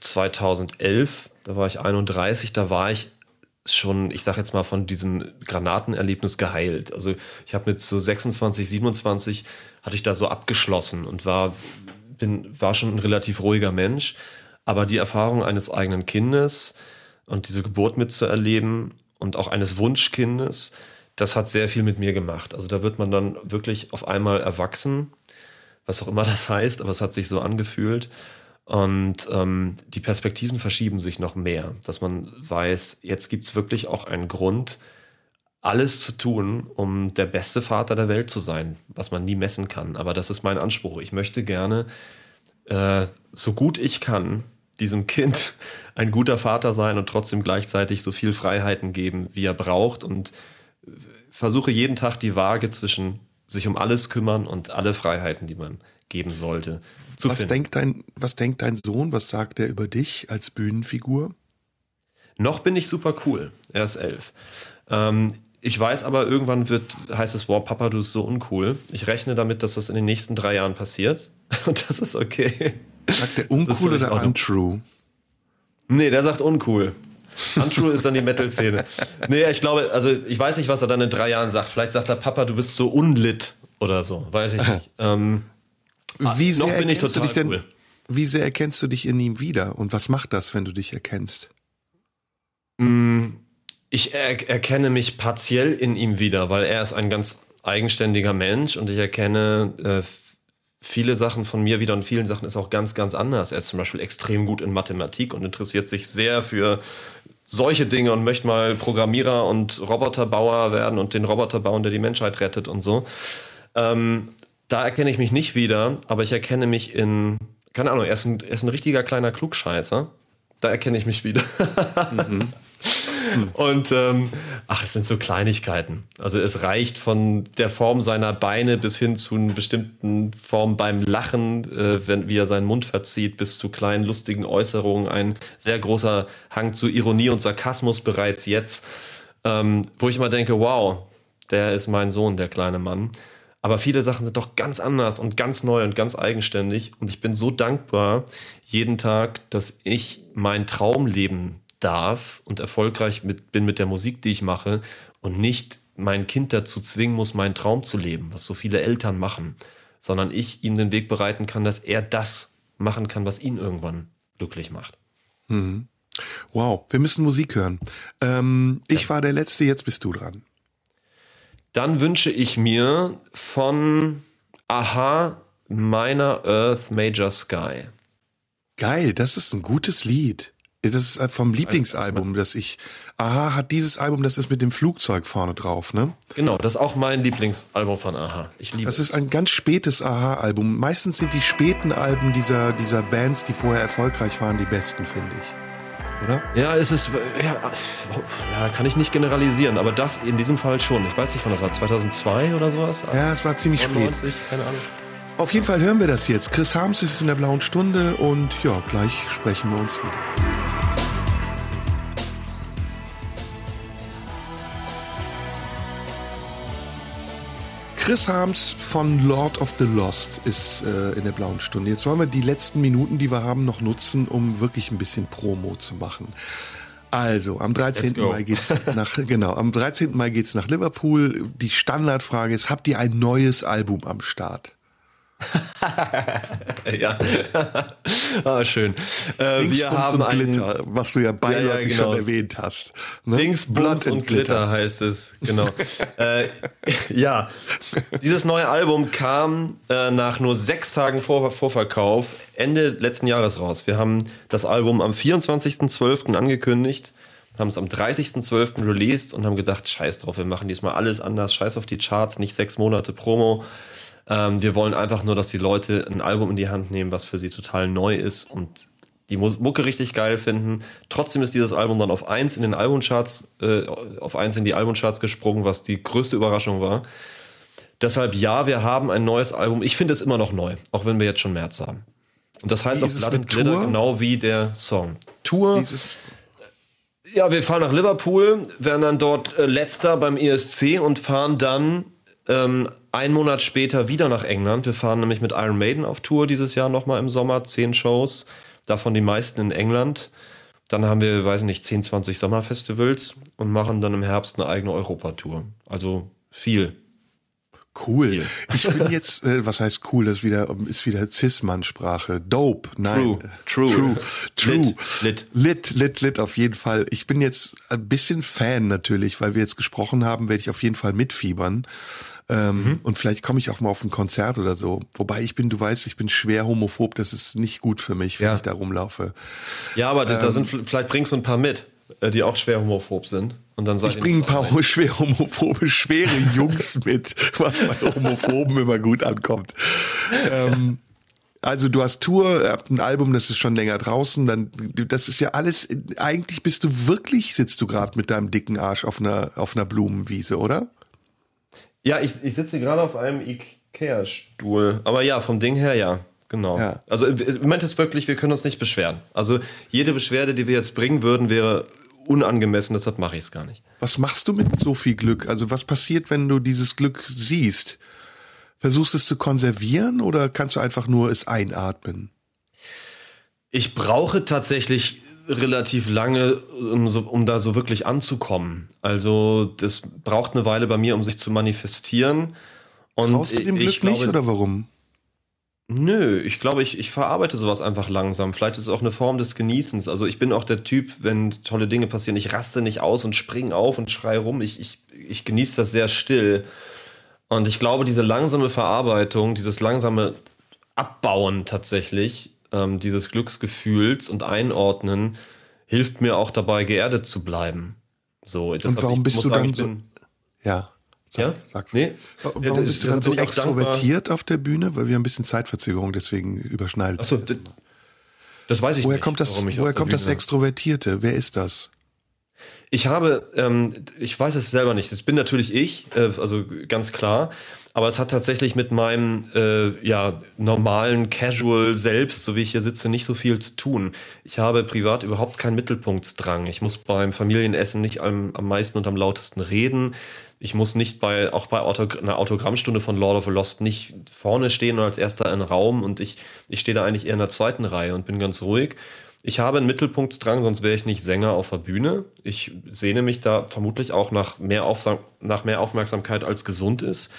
2011, da war ich 31, da war ich schon, ich sag jetzt mal, von diesem Granatenerlebnis geheilt. Also ich habe mit so 26, 27 hatte ich da so abgeschlossen und war, bin, war schon ein relativ ruhiger Mensch. Aber die Erfahrung eines eigenen Kindes und diese Geburt mitzuerleben und auch eines Wunschkindes, das hat sehr viel mit mir gemacht. Also da wird man dann wirklich auf einmal erwachsen, was auch immer das heißt, aber es hat sich so angefühlt. Und ähm, die Perspektiven verschieben sich noch mehr, dass man weiß, jetzt gibt's wirklich auch einen Grund, alles zu tun, um der beste Vater der Welt zu sein, was man nie messen kann. Aber das ist mein Anspruch. Ich möchte gerne, äh, so gut ich kann, diesem Kind ein guter Vater sein und trotzdem gleichzeitig so viel Freiheiten geben, wie er braucht und versuche jeden Tag die Waage zwischen sich um alles kümmern und alle Freiheiten, die man geben sollte. was finden. denkt dein, was denkt dein Sohn? Was sagt er über dich als Bühnenfigur? Noch bin ich super cool. Er ist elf. Ähm, ich weiß aber, irgendwann wird, heißt es, wow, Papa, du bist so uncool. Ich rechne damit, dass das in den nächsten drei Jahren passiert. Und das ist okay. Sagt der uncool oder untrue? Nee, der sagt uncool. Untrue ist dann die Metal-Szene. Nee, ich glaube, also ich weiß nicht, was er dann in drei Jahren sagt. Vielleicht sagt er, Papa, du bist so unlit oder so. Weiß ich nicht. Ähm, wie sehr noch bin ich total denn, cool. Wie sehr erkennst du dich in ihm wieder? Und was macht das, wenn du dich erkennst? Mm, ich er erkenne mich partiell in ihm wieder, weil er ist ein ganz eigenständiger Mensch und ich erkenne äh, viele Sachen von mir wieder und vielen Sachen ist auch ganz, ganz anders. Er ist zum Beispiel extrem gut in Mathematik und interessiert sich sehr für solche Dinge und möchte mal Programmierer und Roboterbauer werden und den Roboter bauen, der die Menschheit rettet und so. Ähm, da erkenne ich mich nicht wieder, aber ich erkenne mich in, keine Ahnung, er ist ein, er ist ein richtiger kleiner Klugscheißer. Da erkenne ich mich wieder. mhm. Und ähm, ach, es sind so Kleinigkeiten. Also es reicht von der Form seiner Beine bis hin zu einer bestimmten Form beim Lachen, äh, wenn wie er seinen Mund verzieht, bis zu kleinen lustigen Äußerungen. Ein sehr großer Hang zu Ironie und Sarkasmus bereits jetzt, ähm, wo ich immer denke, wow, der ist mein Sohn, der kleine Mann. Aber viele Sachen sind doch ganz anders und ganz neu und ganz eigenständig. Und ich bin so dankbar jeden Tag, dass ich mein Traum leben darf und erfolgreich mit, bin mit der Musik, die ich mache und nicht mein Kind dazu zwingen muss, meinen Traum zu leben, was so viele Eltern machen, sondern ich ihm den Weg bereiten kann, dass er das machen kann, was ihn irgendwann glücklich macht. Mhm. Wow, wir müssen Musik hören. Ähm, ja. Ich war der Letzte, jetzt bist du dran. Dann wünsche ich mir von Aha Minor Earth Major Sky. Geil, das ist ein gutes Lied. Das ist äh, vom Lieblingsalbum, das ich. Aha hat dieses Album, das ist mit dem Flugzeug vorne drauf, ne? Genau, das ist auch mein Lieblingsalbum von Aha. Ich liebe Das ist ein ganz spätes Aha-Album. Meistens sind die späten Alben dieser, dieser Bands, die vorher erfolgreich waren, die besten, finde ich oder? Ja, es ist, ja, ja, kann ich nicht generalisieren, aber das in diesem Fall schon. Ich weiß nicht, wann das war, 2002 oder sowas? Ja, es war ziemlich 99, spät. Keine Ahnung. Auf jeden Fall hören wir das jetzt. Chris Harms ist in der blauen Stunde und ja, gleich sprechen wir uns wieder. Chris Harms von Lord of the Lost ist äh, in der blauen Stunde. Jetzt wollen wir die letzten Minuten, die wir haben, noch nutzen, um wirklich ein bisschen Promo zu machen. Also, am 13. Mai geht's nach, genau, am 13. Mai geht's nach Liverpool. Die Standardfrage ist, habt ihr ein neues Album am Start? ja, ah, schön. Äh, wir haben und Glitter, einen, was du ja beiläufig ja, ja, genau. schon erwähnt hast. Ne? Dings, Bums und Glitter. Glitter heißt es, genau. äh, ja, dieses neue Album kam äh, nach nur sechs Tagen Vor Vorverkauf Ende letzten Jahres raus. Wir haben das Album am 24.12. angekündigt haben es am 30.12. released und haben gedacht, scheiß drauf, wir machen diesmal alles anders, scheiß auf die Charts, nicht sechs Monate Promo. Ähm, wir wollen einfach nur, dass die Leute ein Album in die Hand nehmen, was für sie total neu ist und die Mucke richtig geil finden. Trotzdem ist dieses Album dann auf eins in den Albumcharts, äh, auf eins in die Albumcharts gesprungen, was die größte Überraschung war. Deshalb ja, wir haben ein neues Album. Ich finde es immer noch neu, auch wenn wir jetzt schon März haben. Und das heißt auch Blood and Glitter genau wie der Song. Tour. Dieses ja, wir fahren nach Liverpool, werden dann dort äh, letzter beim ESC und fahren dann ähm, ein Monat später wieder nach England. Wir fahren nämlich mit Iron Maiden auf Tour dieses Jahr nochmal im Sommer. Zehn Shows, davon die meisten in England. Dann haben wir, weiß nicht, 10, 20 Sommerfestivals und machen dann im Herbst eine eigene Europatour. Also viel. Cool. Ich bin jetzt, äh, was heißt cool? Das ist wieder, ist wieder Cis-Mann-Sprache. Dope. Nein. True. True. True. Lit. Lit. Lit, lit, lit, auf jeden Fall. Ich bin jetzt ein bisschen Fan natürlich, weil wir jetzt gesprochen haben, werde ich auf jeden Fall mitfiebern. Ähm, mhm. Und vielleicht komme ich auch mal auf ein Konzert oder so. Wobei ich bin, du weißt, ich bin schwer homophob. Das ist nicht gut für mich, wenn ja. ich da rumlaufe. Ja, aber ähm, da sind, vielleicht bringst du ein paar mit, äh, die auch schwer homophob sind. Und dann ich bringe ein paar rein. schwer homophobe, schwere Jungs mit, was bei Homophoben immer gut ankommt. Ähm, also du hast Tour, ihr habt ein Album, das ist schon länger draußen, dann das ist ja alles. Eigentlich bist du wirklich, sitzt du gerade mit deinem dicken Arsch auf einer auf einer Blumenwiese, oder? Ja, ich, ich sitze gerade auf einem Ikea-Stuhl. Aber ja, vom Ding her ja. Genau. Ja. Also im Moment ist wirklich, wir können uns nicht beschweren. Also jede Beschwerde, die wir jetzt bringen würden, wäre unangemessen, deshalb mache ich es gar nicht. Was machst du mit so viel Glück? Also was passiert, wenn du dieses Glück siehst? Versuchst du es zu konservieren oder kannst du einfach nur es einatmen? Ich brauche tatsächlich relativ lange, um, so, um da so wirklich anzukommen. Also das braucht eine Weile bei mir, um sich zu manifestieren. Und Traust du dem Glück glaube, nicht oder warum? Nö, ich glaube, ich, ich verarbeite sowas einfach langsam. Vielleicht ist es auch eine Form des Genießens. Also ich bin auch der Typ, wenn tolle Dinge passieren, ich raste nicht aus und springe auf und schreie rum. Ich, ich, ich genieße das sehr still. Und ich glaube, diese langsame Verarbeitung, dieses langsame Abbauen tatsächlich, ähm, dieses Glücksgefühls und Einordnen hilft mir auch dabei, geerdet zu bleiben. So, und warum ich, bist du dann so? Ja. Sag, ja? Sag's. Nee. Warum ja, bist du dann so extrovertiert auf der Bühne? Weil wir ein bisschen Zeitverzögerung, deswegen überschneidet Achso, das, das weiß ich woher nicht. Kommt das, woher kommt das Extrovertierte? Wer ist das? Ich habe, ähm, ich weiß es selber nicht. Das bin natürlich ich, äh, also ganz klar. Aber es hat tatsächlich mit meinem äh, ja, normalen Casual selbst, so wie ich hier sitze, nicht so viel zu tun. Ich habe privat überhaupt keinen Mittelpunktsdrang. Ich muss beim Familienessen nicht am, am meisten und am lautesten reden. Ich muss nicht bei, auch bei Auto, einer Autogrammstunde von Lord of the Lost nicht vorne stehen und als erster in Raum und ich, ich stehe da eigentlich eher in der zweiten Reihe und bin ganz ruhig. Ich habe einen Mittelpunktsdrang, sonst wäre ich nicht Sänger auf der Bühne. Ich sehne mich da vermutlich auch nach mehr, Aufsam nach mehr Aufmerksamkeit als gesund ist.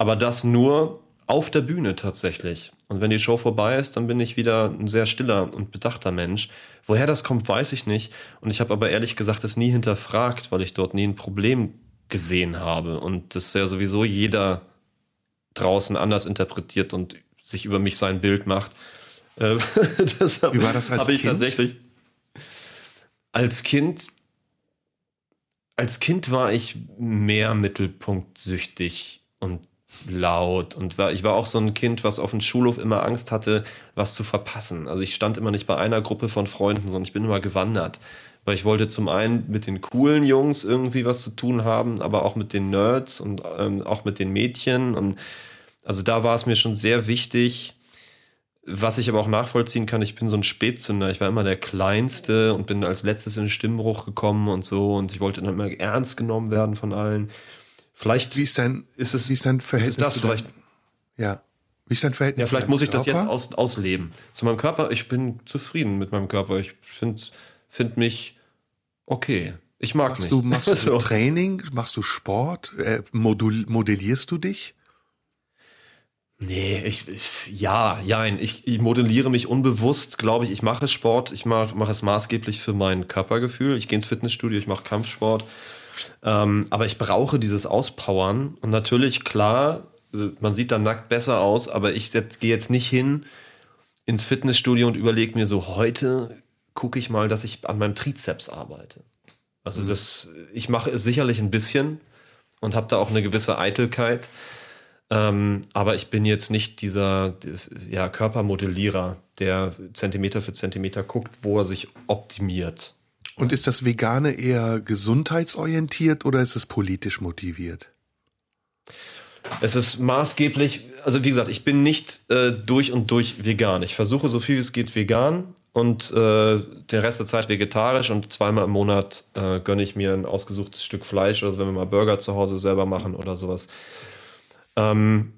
Aber das nur auf der Bühne tatsächlich. Und wenn die Show vorbei ist, dann bin ich wieder ein sehr stiller und bedachter Mensch. Woher das kommt, weiß ich nicht. Und ich habe aber ehrlich gesagt es nie hinterfragt, weil ich dort nie ein Problem gesehen habe. Und das ja sowieso jeder draußen anders interpretiert und sich über mich sein Bild macht. Äh, Wie war das als Kind? ich tatsächlich als Kind als Kind war ich mehr mittelpunktsüchtig und laut und war, ich war auch so ein Kind, was auf dem Schulhof immer Angst hatte, was zu verpassen. Also ich stand immer nicht bei einer Gruppe von Freunden, sondern ich bin immer gewandert. Weil ich wollte zum einen mit den coolen Jungs irgendwie was zu tun haben, aber auch mit den Nerds und ähm, auch mit den Mädchen. Und also da war es mir schon sehr wichtig, was ich aber auch nachvollziehen kann, ich bin so ein Spätzünder. Ich war immer der Kleinste und bin als letztes in den Stimmbruch gekommen und so. Und ich wollte dann immer ernst genommen werden von allen. Vielleicht Wie ist dein, ist es, wie ist dein Verhältnis ist das zu vielleicht? Ja. Wie ist dein Verhältnis Ja, vielleicht muss ich das Körper? jetzt aus, ausleben. Zu meinem Körper, ich bin zufrieden mit meinem Körper. Ich finde find mich okay. Ich mag Machst mich. du, machst du so So. Training? Machst du Sport? Äh, modul, modellierst du dich? Nee, ich, ich ja, jein. Ich, ich modelliere mich unbewusst, glaube ich. Ich mache Sport, ich mache mache es maßgeblich für mein Körpergefühl. Ich gehe ins Fitnessstudio, ich mache Kampfsport. Ähm, aber ich brauche dieses Auspowern. Und natürlich, klar, äh, man sieht dann nackt besser aus, aber ich gehe jetzt nicht hin ins Fitnessstudio und überlege mir so, heute gucke ich mal, dass ich an meinem Trizeps arbeite. Also das, ich mache es sicherlich ein bisschen und habe da auch eine gewisse Eitelkeit. Ähm, aber ich bin jetzt nicht dieser ja, Körpermodellierer, der Zentimeter für Zentimeter guckt, wo er sich optimiert. Und ist das Vegane eher gesundheitsorientiert oder ist es politisch motiviert? Es ist maßgeblich, also wie gesagt, ich bin nicht äh, durch und durch vegan. Ich versuche so viel wie es geht vegan und äh, den Rest der Zeit vegetarisch und zweimal im Monat äh, gönne ich mir ein ausgesuchtes Stück Fleisch, also wenn wir mal Burger zu Hause selber machen oder sowas. Ähm,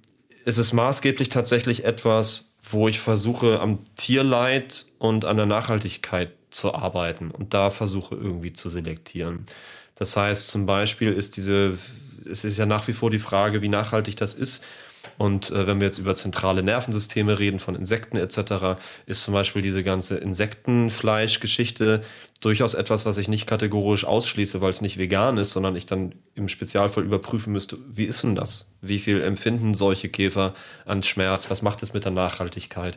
es ist maßgeblich tatsächlich etwas, wo ich versuche, am Tierleid und an der Nachhaltigkeit zu arbeiten und da versuche irgendwie zu selektieren. Das heißt, zum Beispiel ist diese, es ist ja nach wie vor die Frage, wie nachhaltig das ist. Und äh, wenn wir jetzt über zentrale Nervensysteme reden, von Insekten etc., ist zum Beispiel diese ganze Insektenfleischgeschichte durchaus etwas, was ich nicht kategorisch ausschließe, weil es nicht vegan ist, sondern ich dann im Spezialfall überprüfen müsste, wie ist denn das? Wie viel empfinden solche Käfer an Schmerz? Was macht es mit der Nachhaltigkeit?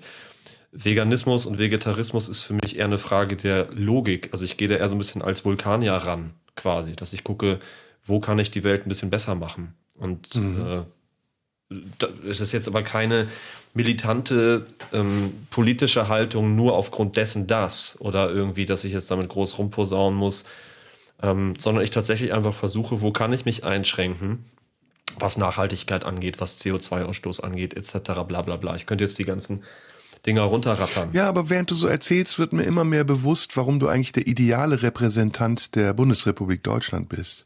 Veganismus und Vegetarismus ist für mich eher eine Frage der Logik. Also ich gehe da eher so ein bisschen als Vulkanier ran, quasi, dass ich gucke, wo kann ich die Welt ein bisschen besser machen? Und äh, da- es ist jetzt aber keine militante ähm, politische Haltung nur aufgrund dessen das oder irgendwie, dass ich jetzt damit groß rumposaunen muss, ähm, sondern ich tatsächlich einfach versuche, wo kann ich mich einschränken, was Nachhaltigkeit angeht, was CO2-Ausstoß angeht, etc. bla bla bla. Ich könnte jetzt die ganzen Dinger runterrattern. Ja, aber während du so erzählst, wird mir immer mehr bewusst, warum du eigentlich der ideale Repräsentant der Bundesrepublik Deutschland bist.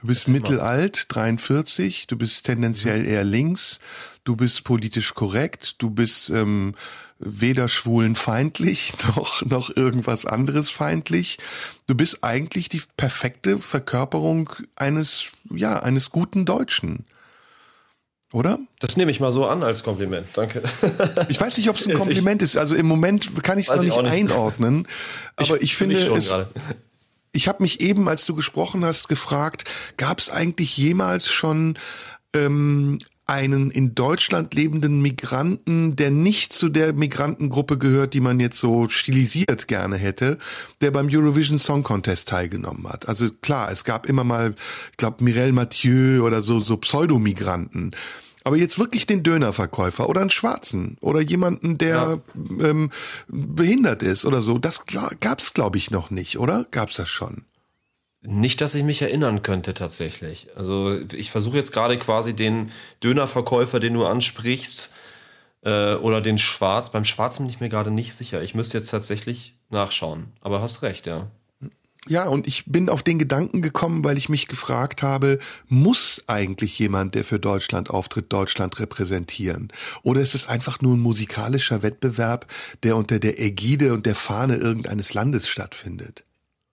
Du bist mittelalt, 43, du bist tendenziell eher links, du bist politisch korrekt, du bist ähm, weder schwulenfeindlich noch, noch irgendwas anderes feindlich. Du bist eigentlich die perfekte Verkörperung eines, ja, eines guten Deutschen. Oder? Das nehme ich mal so an als Kompliment. Danke. Ich weiß nicht, ob es ein Ich- Kompliment ist. Also im Moment kann ich es noch ich nicht, nicht. einordnen. Aber ich, für finde, es. Ich habe mich eben, als du gesprochen hast, gefragt, gab es eigentlich jemals schon ähm, einen in Deutschland lebenden Migranten, der nicht zu der Migrantengruppe gehört, die man jetzt so stilisiert gerne hätte, der beim Eurovision Song Contest teilgenommen hat. Also klar, es gab immer mal, ich glaube, Mireille Mathieu oder so, so Pseudomigranten. Aber jetzt wirklich den Dönerverkäufer oder einen Schwarzen oder jemanden, der ähm, behindert ist oder so, das gab es, glaube ich, noch nicht, oder? Gab es das schon? Nicht, dass ich mich erinnern könnte tatsächlich. Also ich versuche jetzt gerade quasi den Dönerverkäufer, den du ansprichst, äh, oder den Schwarz. Beim Schwarzen bin ich mir gerade nicht sicher. Ich müsste jetzt tatsächlich nachschauen. Aber hast recht, ja. Ja, und ich bin auf den Gedanken gekommen, weil ich mich gefragt habe, muss eigentlich jemand, der für Deutschland auftritt, Deutschland repräsentieren? Oder ist es einfach nur ein musikalischer Wettbewerb, der unter der Ägide und der Fahne irgendeines Landes stattfindet?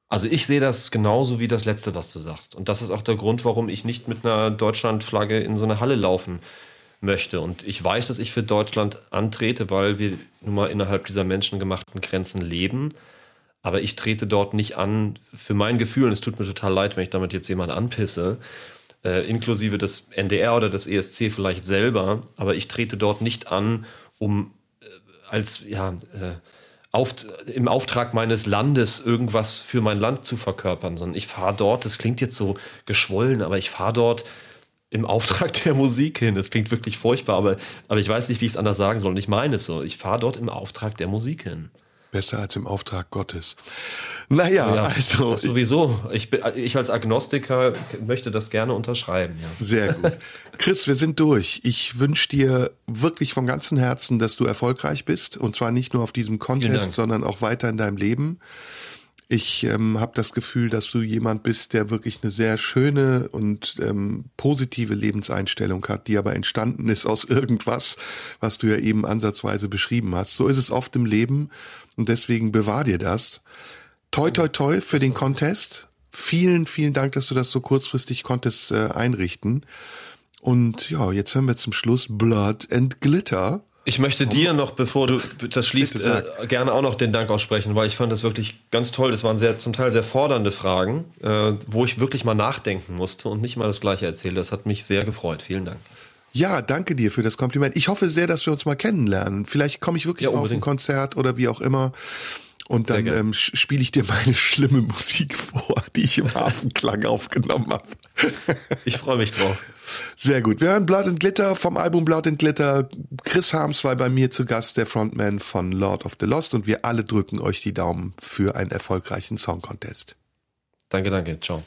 Also ich sehe das genauso wie das Letzte, was du sagst. Und das ist auch der Grund, warum ich nicht mit einer Deutschlandflagge in so eine Halle laufen möchte. Und ich weiß, dass ich für Deutschland antrete, weil wir nun mal innerhalb dieser menschengemachten Grenzen leben. Aber ich trete dort nicht an für mein Gefühl, und es tut mir total leid, wenn ich damit jetzt jemand anpisse, äh, inklusive des NDR oder des ESC vielleicht selber, aber ich trete dort nicht an, um äh, als, ja, äh, auf, im Auftrag meines Landes irgendwas für mein Land zu verkörpern, sondern ich fahre dort, das klingt jetzt so geschwollen, aber ich fahre dort im Auftrag der Musik hin. Das klingt wirklich furchtbar, aber, aber ich weiß nicht, wie ich es anders sagen soll. Und ich meine es so. Ich fahre dort im Auftrag der Musik hin. Besser als im Auftrag Gottes. Naja, Ja, also. sowieso. Ich, bin- ich als Agnostiker möchte das gerne unterschreiben. Ja. Sehr gut. Chris, wir sind durch. Ich wünsche dir wirklich von ganzem Herzen, dass du erfolgreich bist. Und zwar nicht nur auf diesem Contest, sondern auch weiter in deinem Leben. Ich ähm, habe das Gefühl, dass du jemand bist, der wirklich eine sehr schöne und ähm, positive Lebenseinstellung hat, die aber entstanden ist aus irgendwas, was du ja eben ansatzweise beschrieben hast. So ist es oft im Leben und deswegen bewahr dir das. Toi, toi, toi für den Contest. Vielen, vielen Dank, dass du das so kurzfristig konntest äh, einrichten. Und ja, jetzt hören wir zum Schluss Blood and Glitter. Ich möchte dir noch, bevor du das schließt, äh, gerne auch noch den Dank aussprechen, weil ich fand das wirklich ganz toll. Das waren sehr, zum Teil sehr fordernde Fragen, äh, wo ich wirklich mal nachdenken musste und nicht mal das Gleiche erzähle. Das hat mich sehr gefreut. Vielen Dank. Ja, danke dir für das Kompliment. Ich hoffe sehr, dass wir uns mal kennenlernen. Vielleicht komme ich wirklich ja, mal auf ein Konzert oder wie auch immer. Und dann ähm, spiele ich dir meine schlimme Musik vor, die ich im Hafenklang aufgenommen habe. ich freue mich drauf. Sehr gut. Wir hören Blood and Glitter vom Album Blood and Glitter. Chris Harms war bei mir zu Gast, der Frontman von Lord of the Lost. Und wir alle drücken euch die Daumen für einen erfolgreichen Song Contest. Danke, danke. Ciao.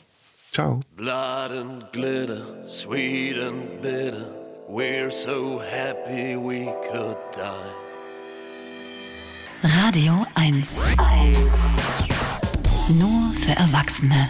Ciao. Blood and glitter, sweet and bitter. We're so happy we could die. Radio 1. Nur für Erwachsene.